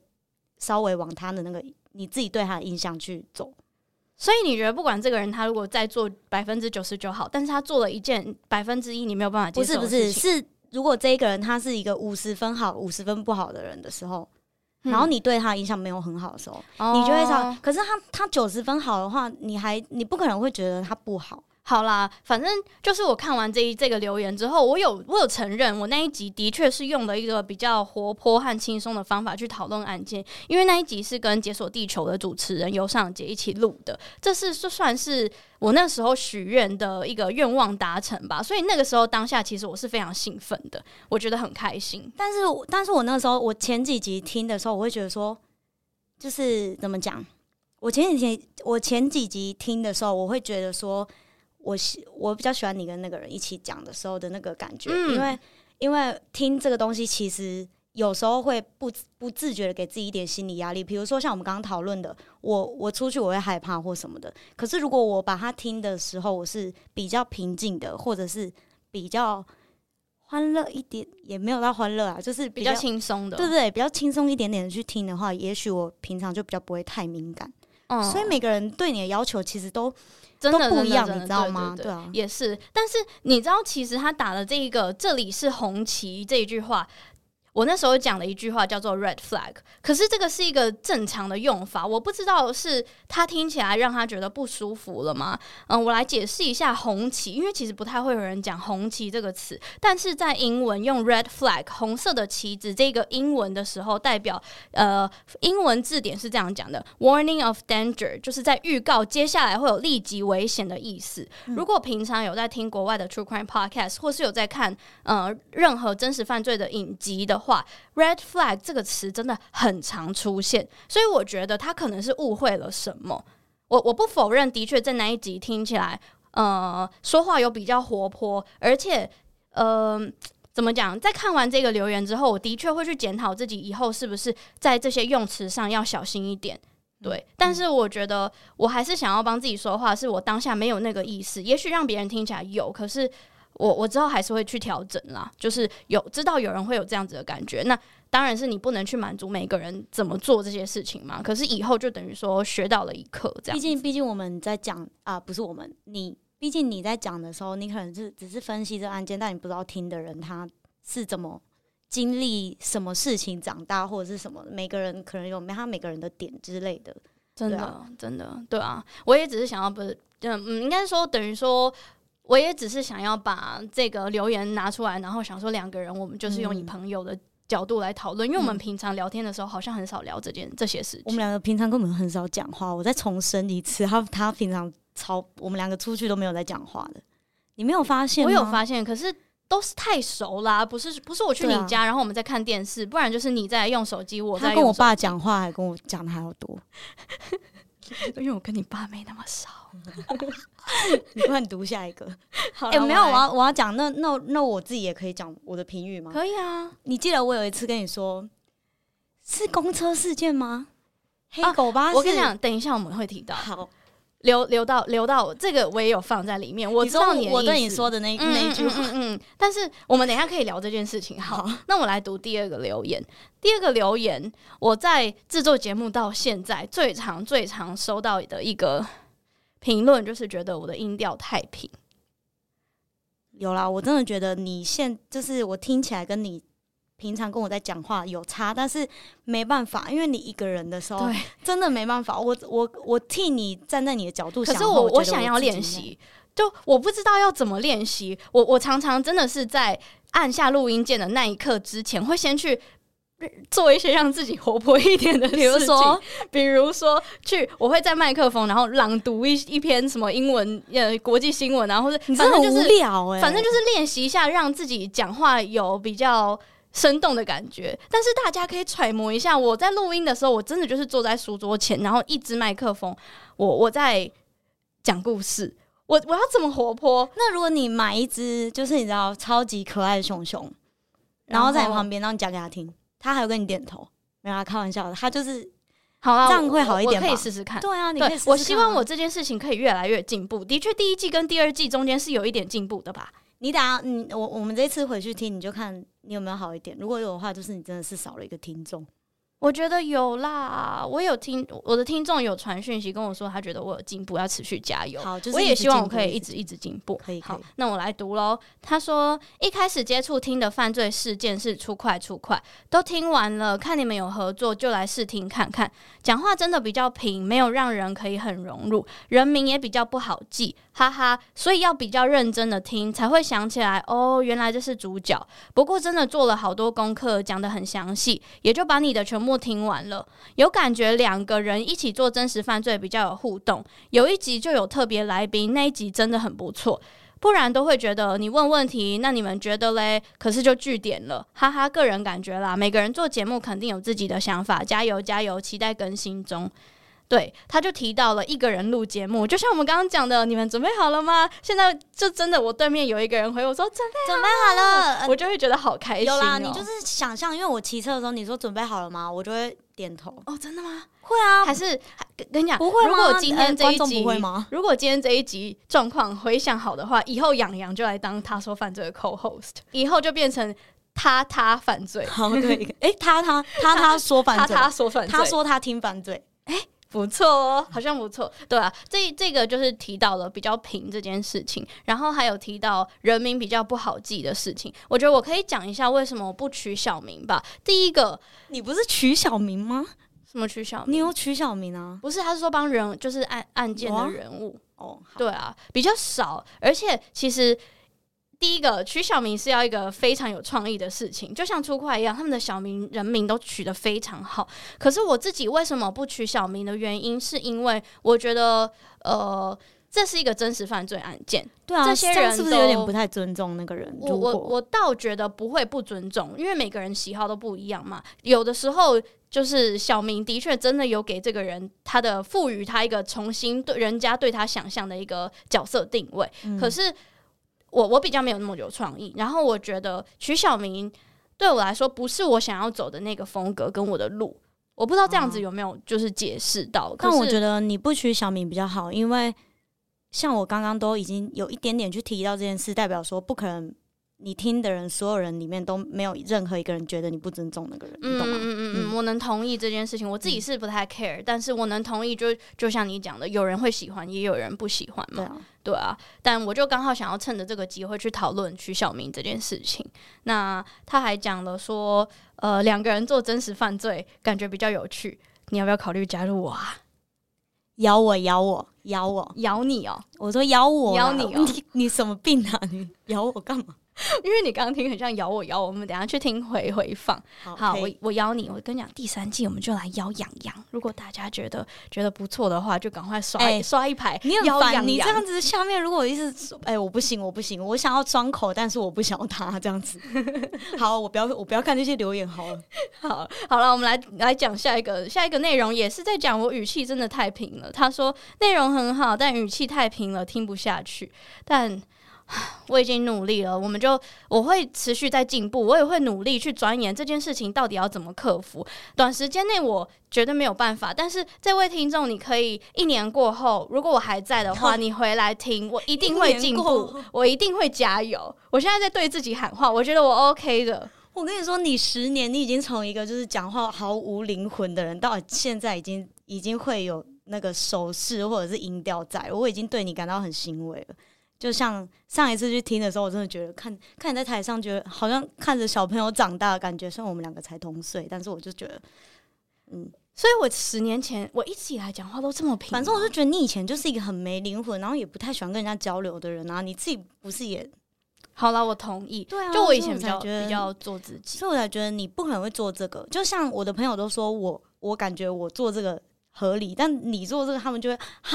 稍微往他的那个你自己对他的印象去走。所以你觉得，不管这个人他如果再做百分之九十九好，但是他做了一件百分之一你没有办法接受。不是不是，是如果这一个人他是一个五十分好五十分不好的人的时候，嗯、然后你对他的印象没有很好的时候，哦、你就会说，可是他他九十分好的话，你还你不可能会觉得他不好。好啦，反正就是我看完这一这个留言之后，我有我有承认，我那一集的确是用了一个比较活泼和轻松的方法去讨论案件，因为那一集是跟解锁地球的主持人尤尚杰一起录的，这是就算是我那时候许愿的一个愿望达成吧，所以那个时候当下其实我是非常兴奋的，我觉得很开心。但是但是我那时候我前几集听的时候，我会觉得说，就是怎么讲，我前几天我前几集听的时候，我会觉得说。我喜我比较喜欢你跟那个人一起讲的时候的那个感觉，嗯、因为因为听这个东西其实有时候会不不自觉的给自己一点心理压力，比如说像我们刚刚讨论的，我我出去我会害怕或什么的，可是如果我把它听的时候，我是比较平静的，或者是比较欢乐一点，也没有到欢乐啊，就是比较轻松的，对不对？比较轻松一点点的去听的话，也许我平常就比较不会太敏感。嗯，所以每个人对你的要求其实都。真的不一样，你知道吗？对，啊，也是。但是你知道，其实他打的这一个“这里是红旗”这一句话。我那时候讲了一句话叫做 “red flag”，可是这个是一个正常的用法，我不知道是他听起来让他觉得不舒服了吗？嗯，我来解释一下“红旗”，因为其实不太会有人讲“红旗”这个词，但是在英文用 “red flag” 红色的旗子这个英文的时候，代表呃英文字典是这样讲的：“warning of danger”，就是在预告接下来会有立即危险的意思。嗯。如果平常有在听国外的 True Crime Podcast，或是有在看呃任何真实犯罪的影集的话，red flag 这个词真的很常出现，所以我觉得他可能是误会了什么。我我不否认，的确在那一集听起来，呃，说话有比较活泼，而且，呃，怎么讲？在看完这个留言之后，我的确会去检讨自己以后是不是在这些用词上要小心一点。对，但是我觉得我还是想要帮自己说话，是我当下没有那个意思，也许让别人听起来有，可是。我我之后还是会去调整啦，就是有知道有人会有这样子的感觉，那当然是你不能去满足每个人怎么做这些事情嘛。可是以后就等于说学到了一课，这样。毕竟毕竟我们在讲啊，不是我们你，毕竟你在讲的时候，你可能是只是分析这案件，但你不知道听的人他是怎么经历什么事情长大或者是什么，每个人可能有没他每个人的点之类的。真的、啊、真的对啊，我也只是想要不是嗯嗯，应该说等于说。我也只是想要把这个留言拿出来，然后想说两个人，我们就是用以朋友的角度来讨论，因为我们平常聊天的时候好像很少聊这件这些事情。我们两个平常根本很少讲话。我再重申一次，他他平常超我们两个出去都没有在讲话的。你没有发现？我有发现，可是都是太熟啦，不是不是我去你家，啊、然后我们在看电视，不然就是你在用手机，我在跟我爸讲话还跟我讲的还要多，[laughs] 因为我跟你爸没那么熟。[laughs] 你快读下一个。[laughs] 哎、欸，没有，我要我要讲，那那那我自己也可以讲我的评语吗？可以啊。你记得我有一次跟你说，是公车事件吗？黑狗巴士、啊、我跟你讲，等一下我们会提到。好。留留到留到这个我也有放在里面，我知道你我对你说的那那一句话，嗯，嗯，嗯，但是我们等一下可以聊这件事情。好，那我来读第二个留言。第二个留言，我在制作节目到现在最常最常收到的一个评论，就是觉得我的音调太平。有啦，我真的觉得你现就是我听起来跟你。平常跟我在讲话有差，但是没办法，因为你一个人的时候，对，真的没办法。我我我替你站在你的角度想，可是我我，我想要练习，就我不知道要怎么练习。我我常常真的是在按下录音键的那一刻之前，会先去做一些让自己活泼一点的，比如说，比如说去，我会在麦克风，然后朗读一一篇什么英文呃国际新闻，然后或者反正就是反正就是练习一下，让自己讲话有比较。生动的感觉，但是大家可以揣摩一下，我在录音的时候，我真的就是坐在书桌前，然后一支麦克风，我我在讲故事，我我要怎么活泼？那如果你买一只，就是你知道超级可爱的熊熊，然后在你旁边，让你讲给他听，他还有跟你点头，没有啊，开玩笑的，他就是好啊，这样会好一点，可以试试看。对啊，你可以。我希望我这件事情可以越来越进步。的确，第一季跟第二季中间是有一点进步的吧？你打你，我我们这次回去听，你就看。你有没有好一点？如果有的话，就是你真的是少了一个听众。我觉得有啦，我有听我的听众有传讯息跟我说，他觉得我有进步，要持续加油。好，就是我也希望我可以一直一直进步。可以，好，那我来读喽。他说，一开始接触听的犯罪事件是出快出快，都听完了，看你们有合作，就来试听看看。讲话真的比较平，没有让人可以很融入，人名也比较不好记，哈哈。所以要比较认真的听，才会想起来哦，原来这是主角。不过真的做了好多功课，讲的很详细，也就把你的全目。听完了，有感觉两个人一起做真实犯罪比较有互动。有一集就有特别来宾，那一集真的很不错。不然都会觉得你问问题，那你们觉得嘞？可是就据点了，哈哈。个人感觉啦，每个人做节目肯定有自己的想法，加油加油，期待更新中。对，他就提到了一个人录节目，就像我们刚刚讲的，你们准备好了吗？现在就真的，我对面有一个人回我说准备准备好了，我就会觉得好开心喔。有啦，你就是想象，因为我骑车的时候，你说准备好了吗？我就会点头。哦，真的吗？会啊，还是跟你讲，不会吗？如果今天这一集，不会吗？如果今天这一集状况回想好的话，以后养羊就来当他说犯罪的 co-host，以后就变成他他犯罪。好，可以。哎，他他他他说犯罪，[laughs] 他他说犯罪，他说他听犯罪。哎。不错哦，好像不错，对啊，这这个就是提到了比较平这件事情，然后还有提到人名比较不好记的事情。我觉得我可以讲一下为什么我不取小名吧。第一个，你不是取小名吗？什么取小名？你有取小名啊？不是，他是说帮人，就是案案件的人物哦。对啊，比较少，而且其实。第一个取小名是要一个非常有创意的事情，就像出快一样，他们的小名人名都取得非常好。可是我自己为什么不取小名的原因，是因为我觉得，呃，这是一个真实犯罪案件。对啊，这些人是不是有点不太尊重那个人？我我我倒觉得不会不尊重，因为每个人喜好都不一样嘛。有的时候就是小明的确真的有给这个人他的赋予他一个重新对人家对他想象的一个角色定位，嗯、可是。我我比较没有那么有创意，然后我觉得取小明对我来说不是我想要走的那个风格跟我的路，我不知道这样子有没有就是解释到。啊、但我觉得你不取小名比较好，因为像我刚刚都已经有一点点去提到这件事，代表说不可能。你听的人，所有人里面都没有任何一个人觉得你不尊重那个人，嗯、你懂吗？嗯嗯嗯，我能同意这件事情。我自己是不太 care，、嗯、但是我能同意就，就就像你讲的，有人会喜欢，也有人不喜欢嘛。对啊，对啊。但我就刚好想要趁着这个机会去讨论取小名这件事情。那他还讲了说，呃，两个人做真实犯罪，感觉比较有趣。你要不要考虑加入我啊？咬我，咬我，咬我，咬你哦！我说咬我，咬你哦！[laughs] 你你什么病啊？你咬我干嘛？[laughs] 因为你刚刚听很像咬我咬我，我们等下去听回回放。好，好我我咬你，我跟你讲，第三季我们就来咬痒痒。如果大家觉得觉得不错的话，就赶快刷、欸、刷一排。你很烦，你这样子下面如果一直哎、欸，我不行，我不行，我想要装口，但是我不想要他这样子。[laughs] 好，我不要我不要看这些留言好了。好，好了，我们来来讲下一个下一个内容，也是在讲我语气真的太平了。他说内容很好，但语气太平了，听不下去。但 [sighs] 我已经努力了，我们就我会持续在进步，我也会努力去钻研这件事情到底要怎么克服。短时间内我绝对没有办法，但是这位听众，你可以一年过后，如果我还在的话，[laughs] 你回来听，我一定会进步，我一定会加油。我现在在对自己喊话，我觉得我 OK 的。我跟你说，你十年，你已经从一个就是讲话毫无灵魂的人，到现在已经已经会有那个手势或者是音调在，我已经对你感到很欣慰了。就像上一次去听的时候，我真的觉得看看你在台上，觉得好像看着小朋友长大的感觉。虽然我们两个才同岁，但是我就觉得，嗯，所以我十年前我一直以来讲话都这么平。反正我就觉得你以前就是一个很没灵魂，然后也不太喜欢跟人家交流的人啊。你自己不是也好了？我同意。对啊，就我以前比较比较做自己，所以我才觉得你不可能会做这个。就像我的朋友都说我，我感觉我做这个合理，但你做这个，他们就会啊，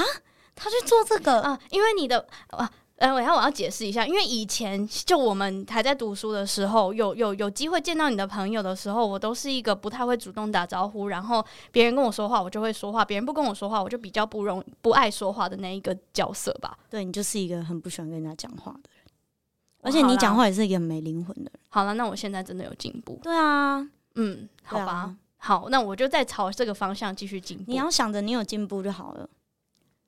他去做这个啊，因为你的啊。呃，我要我要解释一下，因为以前就我们还在读书的时候，有有有机会见到你的朋友的时候，我都是一个不太会主动打招呼，然后别人跟我说话，我就会说话；别人不跟我说话，我就比较不容不爱说话的那一个角色吧。对，你就是一个很不喜欢跟人家讲话的人，而且你讲话也是一个很没灵魂的人。好了，那我现在真的有进步。对啊，嗯，好吧，啊、好，那我就再朝这个方向继续进步。你要想着你有进步就好了。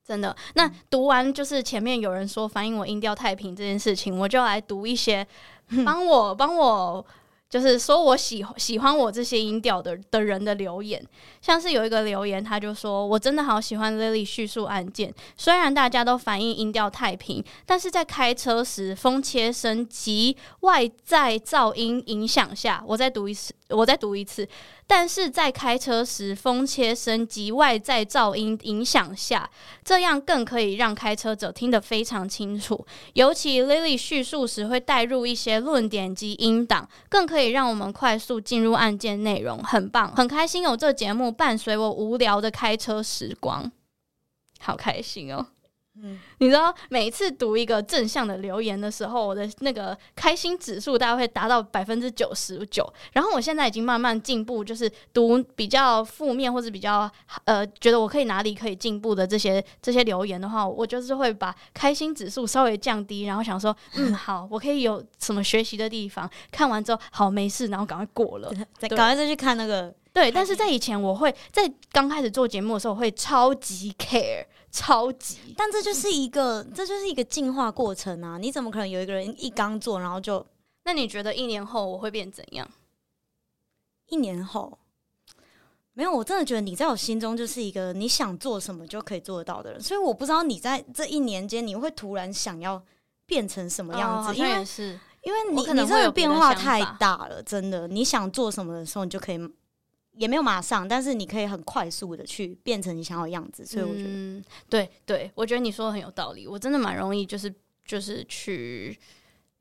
真的，那读完就是前面有人说反映我音调太平这件事情，我就来读一些，[laughs] 帮我帮我。就是说我喜喜欢我这些音调的的人的留言，像是有一个留言，他就说我真的好喜欢 Lily 叙述案件，虽然大家都反映音调太平，但是在开车时风切声及外在噪音影响下，我再读一次，我再读一次，但是在开车时风切声及外在噪音影响下，这样更可以让开车者听得非常清楚，尤其 Lily 叙述时会带入一些论点及音档，更可以。可以让我们快速进入案件内容，很棒，很开心有这节目伴随我无聊的开车时光，好开心哦。嗯，你知道每一次读一个正向的留言的时候，我的那个开心指数大概会达到百分之九十九。然后我现在已经慢慢进步，就是读比较负面或者比较呃觉得我可以哪里可以进步的这些这些留言的话，我就是会把开心指数稍微降低，然后想说，嗯，好，我可以有什么学习的地方。看完之后，好，没事，然后赶快过了，再赶快再去看那个。对，但是在以前，我会在刚开始做节目的时候，我会超级 care，超级。但这就是一个，这就是一个进化过程啊！你怎么可能有一个人一刚做，然后就？那你觉得一年后我会变怎样？一年后，没有，我真的觉得你在我心中就是一个你想做什么就可以做得到的人。所以我不知道你在这一年间，你会突然想要变成什么样子？哦、因为是，因为你可能这个变化太大了，真的。你想做什么的时候，你就可以。也没有马上，但是你可以很快速的去变成你想要的样子，所以我觉得，对对，我觉得你说的很有道理。我真的蛮容易，就是就是去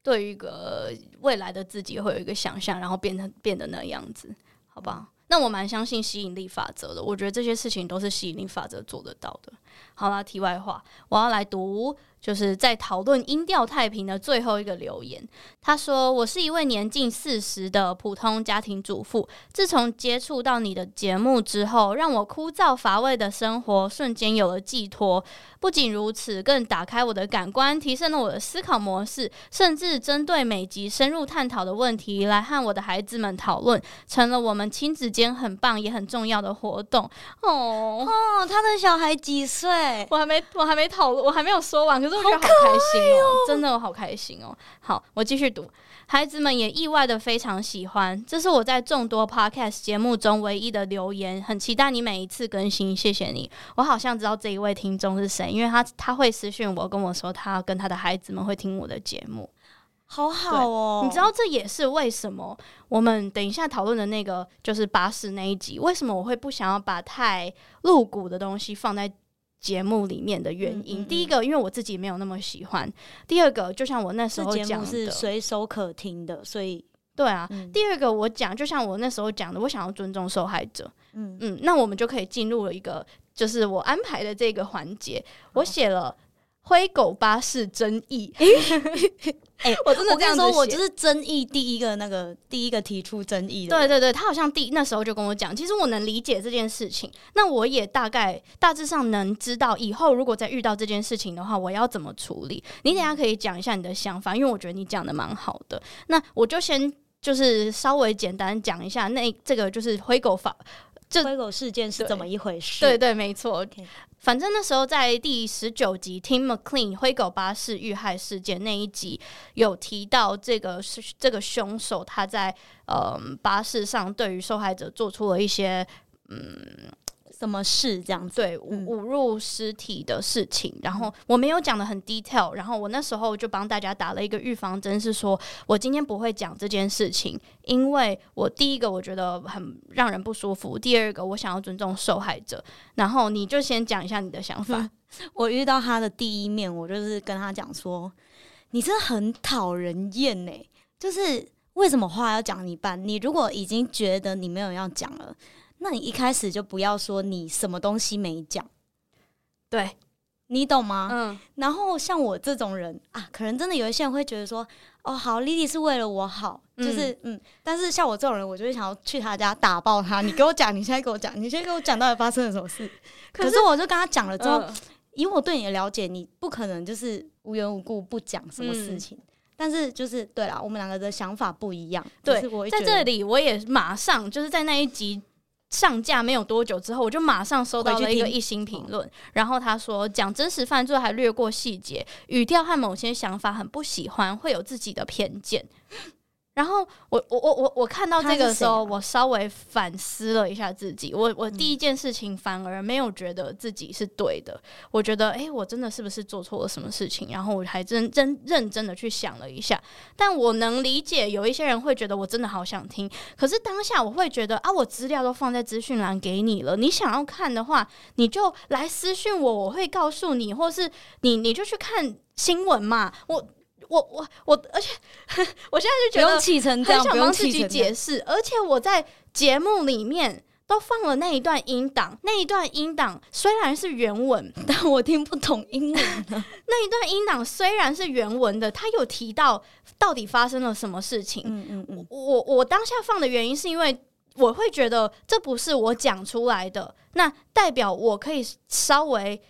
对一个未来的自己会有一个想象，然后变成变得那样子，好吧？那我蛮相信吸引力法则的，我觉得这些事情都是吸引力法则做得到的。好啦，题外话，我要来读。就是在讨论音调太平的最后一个留言，他说：“我是一位年近四十的普通家庭主妇，自从接触到你的节目之后，让我枯燥乏味的生活瞬间有了寄托。不仅如此，更打开我的感官，提升了我的思考模式，甚至针对每集深入探讨的问题来和我的孩子们讨论，成了我们亲子间很棒也很重要的活动。”哦哦，他的小孩几岁？我还没，我还没讨论，我还没有说完，可是。我觉得好开心哦，真的我好开心哦。好，我继续读。孩子们也意外的非常喜欢，这是我在众多 podcast 节目中唯一的留言。很期待你每一次更新，谢谢你。我好像知道这一位听众是谁，因为他他会私讯我跟我说，他跟他的孩子们会听我的节目，好好哦。你知道这也是为什么我们等一下讨论的那个就是巴士那一集，为什么我会不想要把太露骨的东西放在。节目里面的原因。嗯嗯嗯第一个，因为我自己没有那么喜欢；第二个，就像我那时候讲的，是随手可听的，所以对啊。嗯、第二个，我讲就像我那时候讲的，我想要尊重受害者。嗯嗯，那我们就可以进入了一个，就是我安排的这个环节，我写了。灰狗巴士争议，[laughs] 哎、欸，[laughs] 我真的这样子说，我就是争议第一个那个第一个提出争议的。对对对，他好像第那时候就跟我讲，其实我能理解这件事情，那我也大概大致上能知道以后如果再遇到这件事情的话，我要怎么处理。你等下可以讲一下你的想法，因为我觉得你讲的蛮好的。那我就先就是稍微简单讲一下，那这个就是灰狗法。这灰狗事件是怎么一回事？对对，没错。Okay. 反正那时候在第十九集 Tim McLean 灰狗巴士遇害事件那一集，有提到这个是这个凶手他在呃巴士上对于受害者做出了一些嗯。什么事这样子？对，侮侮辱尸体的事情。然后我没有讲的很 detail，然后我那时候就帮大家打了一个预防针，是说我今天不会讲这件事情，因为我第一个我觉得很让人不舒服，第二个我想要尊重受害者。然后你就先讲一下你的想法。[laughs] 我遇到他的第一面，我就是跟他讲说：“你真的很讨人厌呢，就是为什么话要讲一半？你如果已经觉得你没有要讲了。”那你一开始就不要说你什么东西没讲，对，你懂吗？嗯。然后像我这种人啊，可能真的有一些人会觉得说，哦，好，Lily 是为了我好，就是嗯，嗯。但是像我这种人，我就会想要去他家打爆他。你给我讲，你现在给我讲，你现在给我讲到底发生了什么事？可是，可是我就跟他讲了之后，嗯，以我对你的了解，你不可能就是无缘无故不讲什么事情。嗯但是就是对啦，我们两个的想法不一样。对，在这里我也马上就是在那一集。上架没有多久之后，我就马上收到了一个一星评论，然后他说讲真实犯罪还略过细节，语调和某些想法很不喜欢，会有自己的偏见。然后我我我我我看到这个时候，我稍微反思了一下自己。我我第一件事情反而没有觉得自己是对的，我觉得哎，我真的是不是做错了什么事情？然后我还真真认真的去想了一下。但我能理解有一些人会觉得我真的好想听，可是当下我会觉得啊，我资料都放在资讯栏给你了，你想要看的话，你就来私讯我，我会告诉你，或是你你就去看新闻嘛，我。我我我，而且我现在就觉得很想帮自己解释，而且我在节目里面都放了那一段音档，那一段音档虽然是原文，[laughs] 但我听不懂英文。[laughs] 那一段音档虽然是原文的，他有提到到底发生了什么事情。嗯嗯嗯，我我当下放的原因是因为我会觉得这不是我讲出来的，那代表我可以稍微。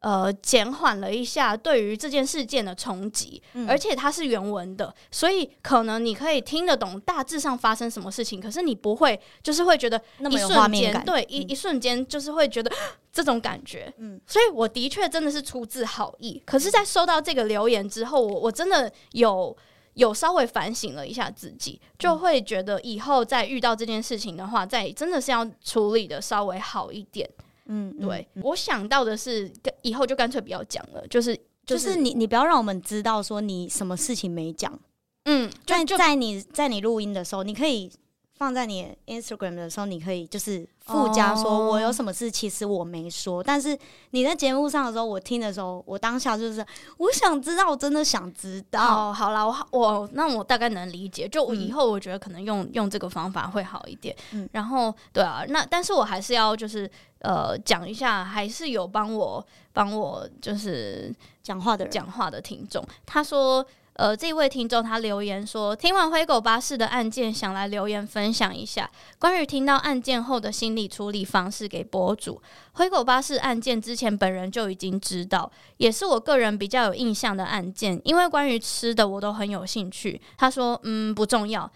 呃，减缓了一下对于这件事件的冲击，嗯，而且它是原文的，所以可能你可以听得懂大致上发生什么事情，可是你不会就是会觉得那么一瞬间，对，一、嗯、一瞬间就是会觉得这种感觉，嗯，所以我的确真的是出自好意，可是，在收到这个留言之后，我我真的有有稍微反省了一下自己，就会觉得以后再遇到这件事情的话，再真的是要处理的稍微好一点。嗯，对，我想到的是，以后就干脆不要讲了，就是就是、就是、你你不要让我们知道说你什么事情没讲，嗯，就在在你在你录音的时候，你可以。放在你 Instagram 的时候，你可以就是附加说，我有什么事，其实我没说。Oh. 但是你在节目上的时候，我听的时候，我当下就是我想知道，我真的想知道。Oh, 好了，我我那我大概能理解。就以后我觉得可能用、嗯、用这个方法会好一点。嗯，然后对啊，那但是我还是要就是呃讲一下，还是有帮我帮我就是讲话的讲话的听众，他说。呃，这位听众他留言说，听完灰狗巴士的案件，想来留言分享一下关于听到案件后的心理处理方式给博主。灰狗巴士案件之前本人就已经知道，也是我个人比较有印象的案件，因为关于吃的我都很有兴趣。他说，嗯，不重要。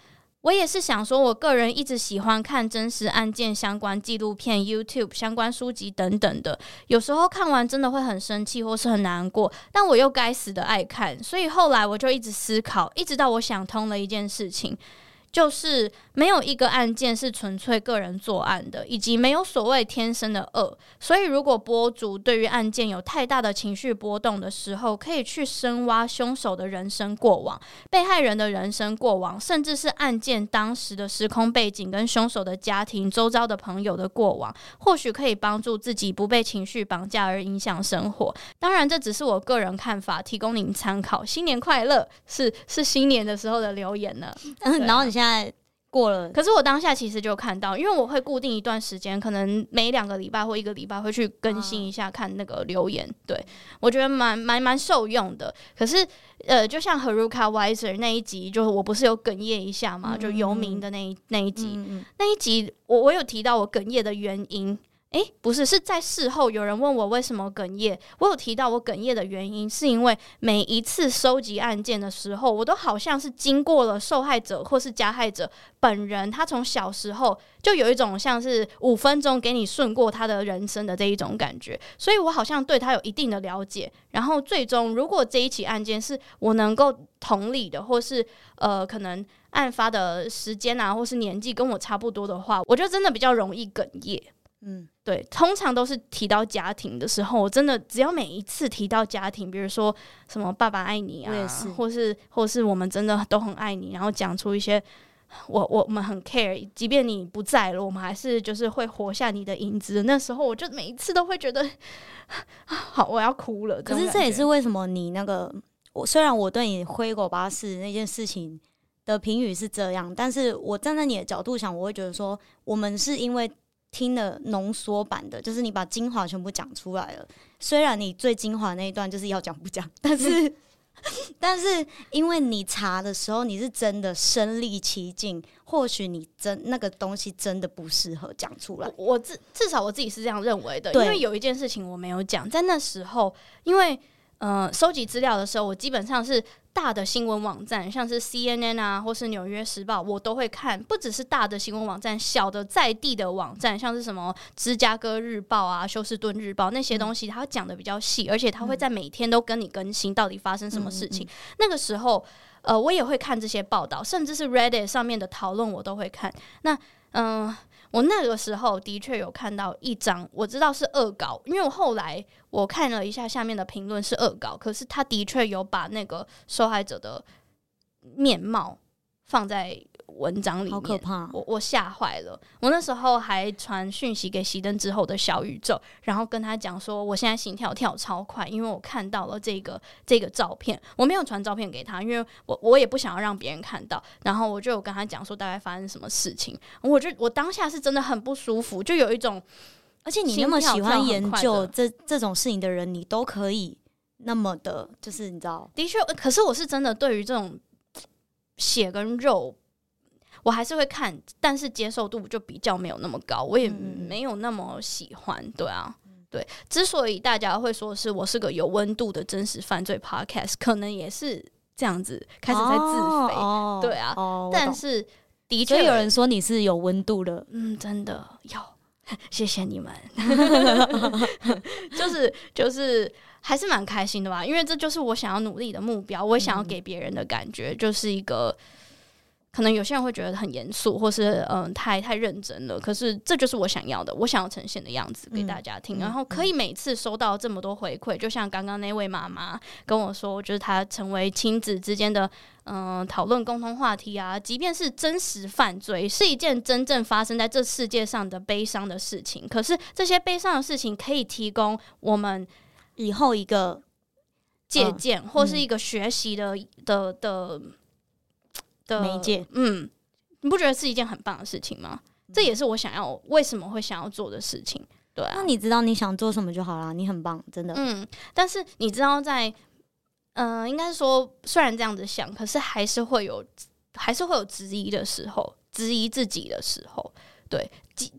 我也是想说，我个人一直喜欢看真实案件相关纪录片、YouTube 相关书籍等等的。有时候看完真的会很生气或是很难过，但我又该死的爱看，所以后来我就一直思考，一直到我想通了一件事情，就是没有一个案件是纯粹个人作案的，以及没有所谓天生的恶。所以，如果博主对于案件有太大的情绪波动的时候，可以去深挖凶手的人生过往、被害人的人生过往，甚至是案件当时的时空背景跟凶手的家庭、周遭的朋友的过往，或许可以帮助自己不被情绪绑架而影响生活。当然，这只是我个人看法，提供您参考。新年快乐！是是新年的时候的留言呢。然后你现在。在过了，可是我当下其实就看到，因为我会固定一段时间，可能每两个礼拜或一个礼拜会去更新一下，看那个留言。对，我觉得蛮蛮蛮受用的。可是，呃，就像 Haruka Wiser 那一集，就是我不是有哽咽一下嘛，就游民的那一那一集，那一集我我有提到我哽咽的原因。诶、不是，是在事后有人问我为什么哽咽，我有提到我哽咽的原因，是因为每一次收集案件的时候，我都好像是经过了受害者或是加害者本人，他从小时候就有一种像是五分钟给你顺过他的人生的这一种感觉，所以我好像对他有一定的了解。然后最终，如果这一起案件是我能够同理的，或是呃，可能案发的时间啊，或是年纪跟我差不多的话，我就真的比较容易哽咽。嗯，对，通常都是提到家庭的时候，我真的只要每一次提到家庭，比如说什么爸爸爱你啊，是或是或是我们真的都很爱你，然后讲出一些我我们很 care，即便你不在了，我们还是就是会活下你的影子。那时候我就每一次都会觉得，好，我要哭了。可是这也是为什么你那个，我虽然我对你灰狗巴士那件事情的评语是这样，但是我站在你的角度想，我会觉得说，我们是因为。听了浓缩版的，就是你把精华全部讲出来了。虽然你最精华那一段就是要讲不讲，但是 [laughs] 但是因为你查的时候你是真的身历其境，或许你真那个东西真的不适合讲出来。我至至少我自己是这样认为的，因为有一件事情我没有讲，在那时候，因为嗯，收集资料的时候，我基本上是。大的新闻网站，像是 CNN 啊，或是纽约时报，我都会看。不只是大的新闻网站，小的在地的网站，像是什么芝加哥日报啊、休斯顿日报那些东西，它讲的比较细，而且它会在每天都跟你更新到底发生什么事情。嗯嗯嗯。那个时候，呃，我也会看这些报道，甚至是 Reddit 上面的讨论，我都会看。那，嗯、呃。我那个时候的确有看到一张，我知道是恶搞，因为我后来我看了一下下面的评论是恶搞，可是他的确有把那个受害者的面貌放在。文章里面，好可怕！我我吓坏了。我那时候还传讯息给熄灯之后的小宇宙，然后跟他讲说，我现在心跳跳超快，因为我看到了这个这个照片。我没有传照片给他，因为我我也不想要让别人看到。然后我就有跟他讲说，大概发生什么事情。我就我当下是真的很不舒服，就有一种，而且你那么喜欢研究这这种事情的人，你都可以那么的，就是你知道，的确。可是我是真的对于这种 [tsk] 血跟肉。我还是会看，但是接受度就比较没有那么高，我也没有那么喜欢，对啊，对。之所以大家会说是我是个有温度的真实犯罪 podcast，可能也是这样子开始在自肥，哦、对啊。哦、但是的确有人说你是有温度的，嗯，真的有，[laughs] 谢谢你们，[laughs] 就是就是还是蛮开心的吧，因为这就是我想要努力的目标，我想要给别人的感觉就是一个。可能有些人会觉得很严肃，或是嗯、呃、太太认真了。可是这就是我想要的，我想要呈现的样子给大家听。嗯、然后可以每次收到这么多回馈，就像刚刚那位妈妈跟我说，就是她成为亲子之间的嗯讨论共同话题啊。即便是真实犯罪是一件真正发生在这世界上的悲伤的事情，可是这些悲伤的事情可以提供我们以后一个借鉴或是一个学习的、嗯、的的。的媒介，嗯，你不觉得是一件很棒的事情吗？嗯、这也是我想要为什么会想要做的事情。对啊，那你知道你想做什么就好了，你很棒，真的。嗯，但是你知道在，嗯，应该是说，虽然这样子想，可是还是会有，还是会有质疑的时候，质疑自己的时候。对，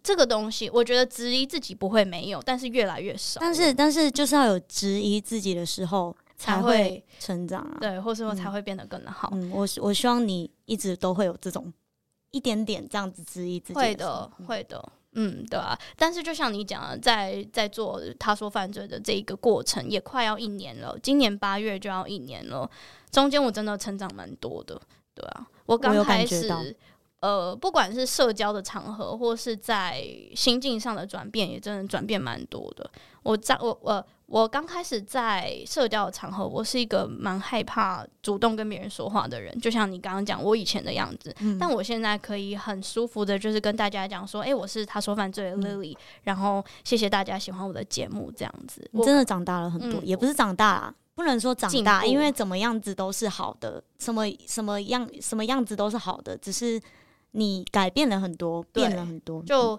这个东西，我觉得质疑自己不会没有，但是越来越少。但是，但是就是要有质疑自己的时候。才会成长啊，对，或是说才会变得更好。嗯，我我希望你一直都会有这种一点点这样子质疑自己的。会的，会的，嗯，对啊。但是就像你讲的，在在做他说犯罪的这一个过程，也快要一年了，今年八月就要一年了。中间我真的成长蛮多的，对啊。我刚开始呃，不管是社交的场合，或是在心境上的转变，也真的转变蛮多的。我在我我我刚开始在社交的场合，我是一个蛮害怕主动跟别人说话的人，就像你刚刚讲我以前的样子。嗯、但我现在可以很舒服的，就是跟大家讲说，哎、欸，我是他说犯罪的 Lily，、嗯、然后谢谢大家喜欢我的节目，这样子。你真的长大了很多，嗯、也不是长大啦。不能说长大，因为怎么样子都是好的，什么什么样什么样子都是好的，只是你改变了很多，变了很多。就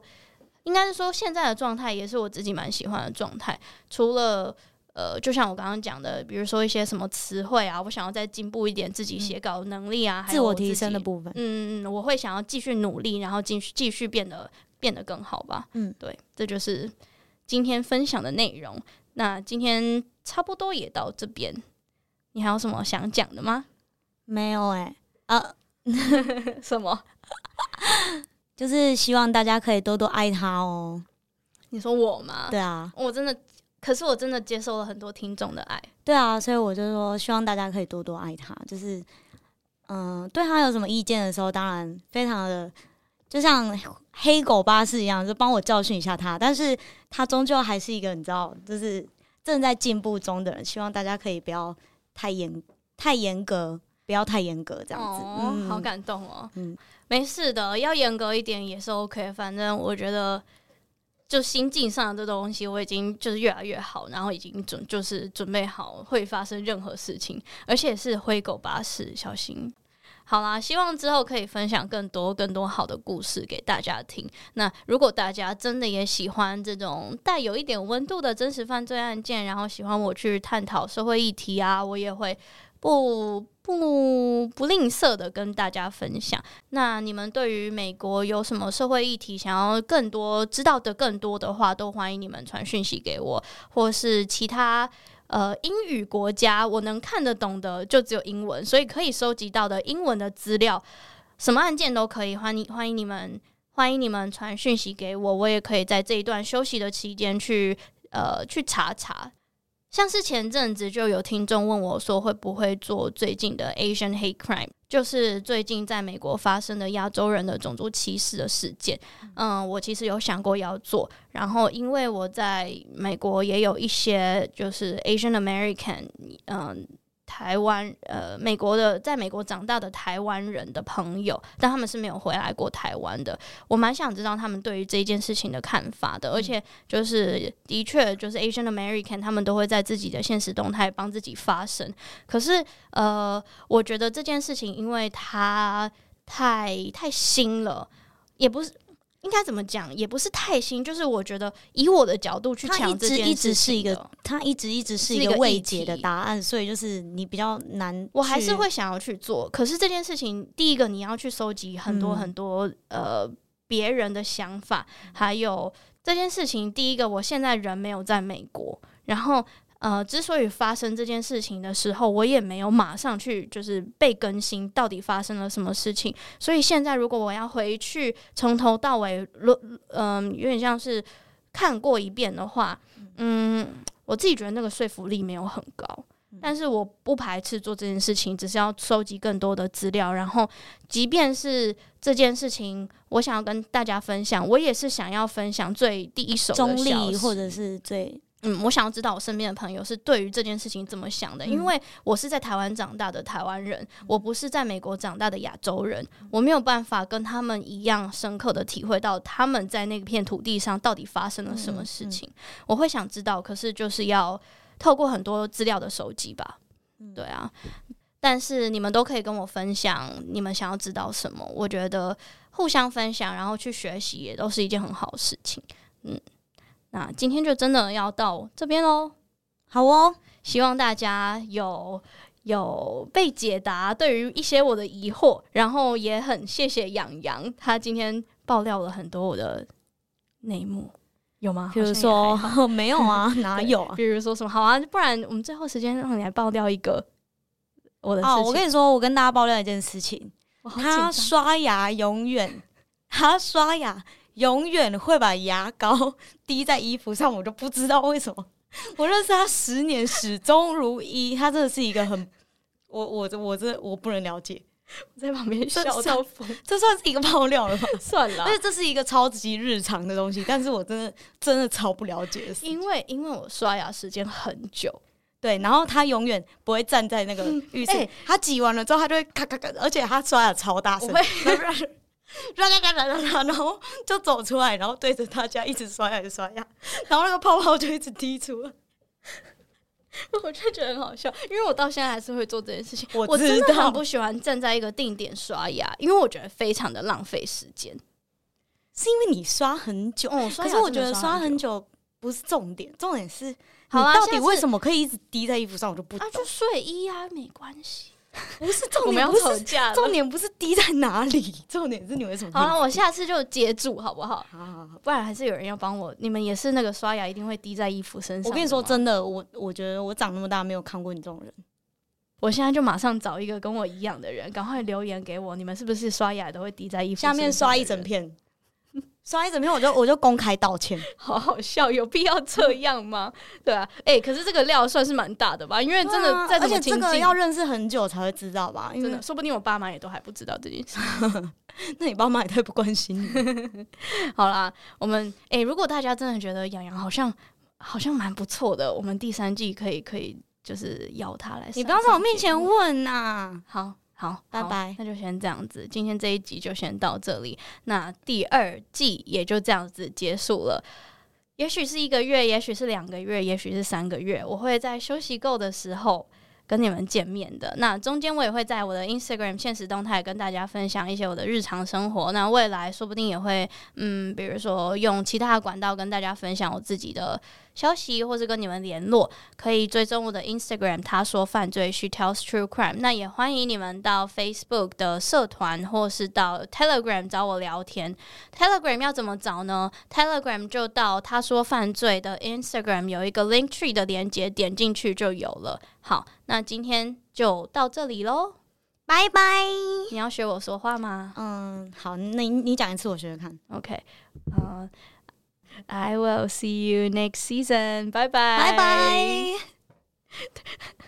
应该是说，现在的状态也是我自己蛮喜欢的状态。除了呃，就像我刚刚讲的，比如说一些什么词汇啊，我想要再进步一点自己写稿能力啊，还有自我提升的部分。嗯嗯，我会想要继续努力，然后继续继续变得变得更好吧。嗯，对，这就是今天分享的内容。那今天差不多也到这边，你还有什么想讲的吗？没有哎、欸，啊，[laughs] 什么？[laughs] 就是希望大家可以多多爱他哦。你说我吗？对啊，我真的，可是我真的接受了很多听众的爱。对啊，所以我就说希望大家可以多多爱他。就是，嗯、呃，对他有什么意见的时候，当然非常的，就像黑狗巴士一样，就帮我教训一下他。但是。他终究还是一个你知道，就是正在进步中的人。希望大家可以不要太严、太严格，不要太严格这样子。哦，嗯、好感动哦。嗯，没事的，要严格一点也是 OK。反正我觉得，就心境上的这东西，我已经就是越来越好，然后已经准就是准备好会发生任何事情，而且是灰狗巴士，小心。好啦，希望之后可以分享更多更多好的故事给大家听。那如果大家真的也喜欢这种带有一点温度的真实犯罪案件，然后喜欢我去探讨社会议题啊，我也会不不不吝啬的跟大家分享。那你们对于美国有什么社会议题想要更多知道的更多的话，都欢迎你们传讯息给我，或是其他。呃，英语国家我能看得懂的就只有英文，所以可以收集到的英文的资料，什么案件都可以。欢迎欢迎你们，欢迎你们传讯息给我，我也可以在这一段休息的期间去呃去查查。像是前阵子就有听众问我说，会不会做最近的 Asian Hate Crime，就是最近在美国发生的亚洲人的种族歧视的事件。嗯，我其实有想过要做，然后因为我在美国也有一些就是 Asian American，嗯。台湾呃，美国的在美国长大的台湾人的朋友，但他们是没有回来过台湾的。我蛮想知道他们对于这件事情的看法的，而且就是的确就是 Asian American，他们都会在自己的现实动态帮自己发声。可是呃，我觉得这件事情，因为它太太新了，也不是。应该怎么讲，也不是太新，就是我觉得以我的角度去讲，这件事情，一直一直是一个，它一直一直是一个未解的答案，所以就是你比较难。我还是会想要去做，可是这件事情，第一个你要去收集很多很多、嗯、呃别人的想法，还有这件事情，第一个我现在人没有在美国，然后。呃，之所以发生这件事情的时候，我也没有马上去就是被更新到底发生了什么事情。所以现在如果我要回去从头到尾，嗯、呃，有点像是看过一遍的话，嗯，我自己觉得那个说服力没有很高。但是我不排斥做这件事情，只是要收集更多的资料。然后，即便是这件事情，我想要跟大家分享，我也是想要分享最第一手的中立或者是最。嗯，我想要知道我身边的朋友是对于这件事情怎么想的，因为我是在台湾长大的台湾人，我不是在美国长大的亚洲人，我没有办法跟他们一样深刻的体会到他们在那片土地上到底发生了什么事情。我会想知道，可是就是要透过很多资料的收集吧。对啊，但是你们都可以跟我分享你们想要知道什么，我觉得互相分享，然后去学习也都是一件很好的事情。嗯。那今天就真的要到这边喽，好哦，希望大家有有被解答，对于一些我的疑惑，然后也很谢谢养羊，他今天爆料了很多我的内幕，有吗？比如说 [laughs] 没有啊，[laughs] 哪有啊？比如说什么？好啊，不然我们最后时间让你来爆料一个我的事情。哦，我跟你说，我跟大家爆料一件事情，他刷牙永远，[laughs] 他刷牙。永远会把牙膏滴在衣服上，我就不知道为什么。[laughs] 我认识他十年，始终如一。他真的是一个很，我我我这我不能了解。我在旁边笑到疯，这算是一个爆料了吧？[laughs] 算了，而且这是一个超级日常的东西，但是我真的真的超不了解因为因为我刷牙时间很久，对，然后他永远不会站在那个浴室，嗯欸、他挤完了之后，他就会咔咔咔，而且他刷牙超大声，[laughs] 然后就走出来，然后对着大家一直刷牙，刷牙，然后那个泡泡就一直滴出来。[laughs] 我就觉得很好笑，因为我到现在还是会做这件事情。我，我真的很不喜欢站在一个定点刷牙，因为我觉得非常的浪费时间。是因为你刷很久，嗯，可是我觉得刷很久不是重点，重点是你到底为什么可以一直滴在衣服上，我就不懂。啊，就睡衣啊，没关系。[laughs] 不是重点，不是架。重点不是低在哪里，[laughs] 重点是你为什么？好了，我下次就接住好不好？好好好，不然还是有人要帮我。你们也是那个刷牙一定会滴在衣服身上。我跟你说真的，我我觉得我长那么大没有看过你这种人。我现在就马上找一个跟我一样的人，赶快留言给我。你们是不是刷牙都会滴在衣服？下面刷一整片。刷一整篇，我就我就公开道歉，[laughs] 好好笑，有必要这样吗？[laughs] 对啊，哎、欸，可是这个料算是蛮大的吧？因为真的在而且这个要认识很久才会知道吧？真的，说不定我爸妈也都还不知道这件事。[laughs] 那你爸妈也太不关心你。好啦，我们哎、欸，如果大家真的觉得洋洋好像好像蛮不错的，我们第三季可以可以就是邀他来。你不要在我面前问呐、啊。好。好，拜拜。那就先这样子，今天这一集就先到这里。那第二季也就这样子结束了。也许是一个月，也许是两个月，也许是三个月，我会在休息够的时候跟你们见面的。那中间我也会在我的 Instagram 现实动态跟大家分享一些我的日常生活。那未来说不定也会，嗯，比如说用其他的管道跟大家分享我自己的。消息或是跟你们联络，可以追踪我的 Instagram。他说犯罪，She tells true crime。那也欢迎你们到 Facebook 的社团，或是到 Telegram 找我聊天。Telegram 要怎么找呢？Telegram 就到他说犯罪的 Instagram 有一个 Link Tree 的连接，点进去就有了。好，那今天就到这里喽，拜拜。你要学我说话吗？嗯，好，那你你讲一次，我学学看。OK，嗯、uh,。I will see you next season. Bye bye. Bye bye. [laughs]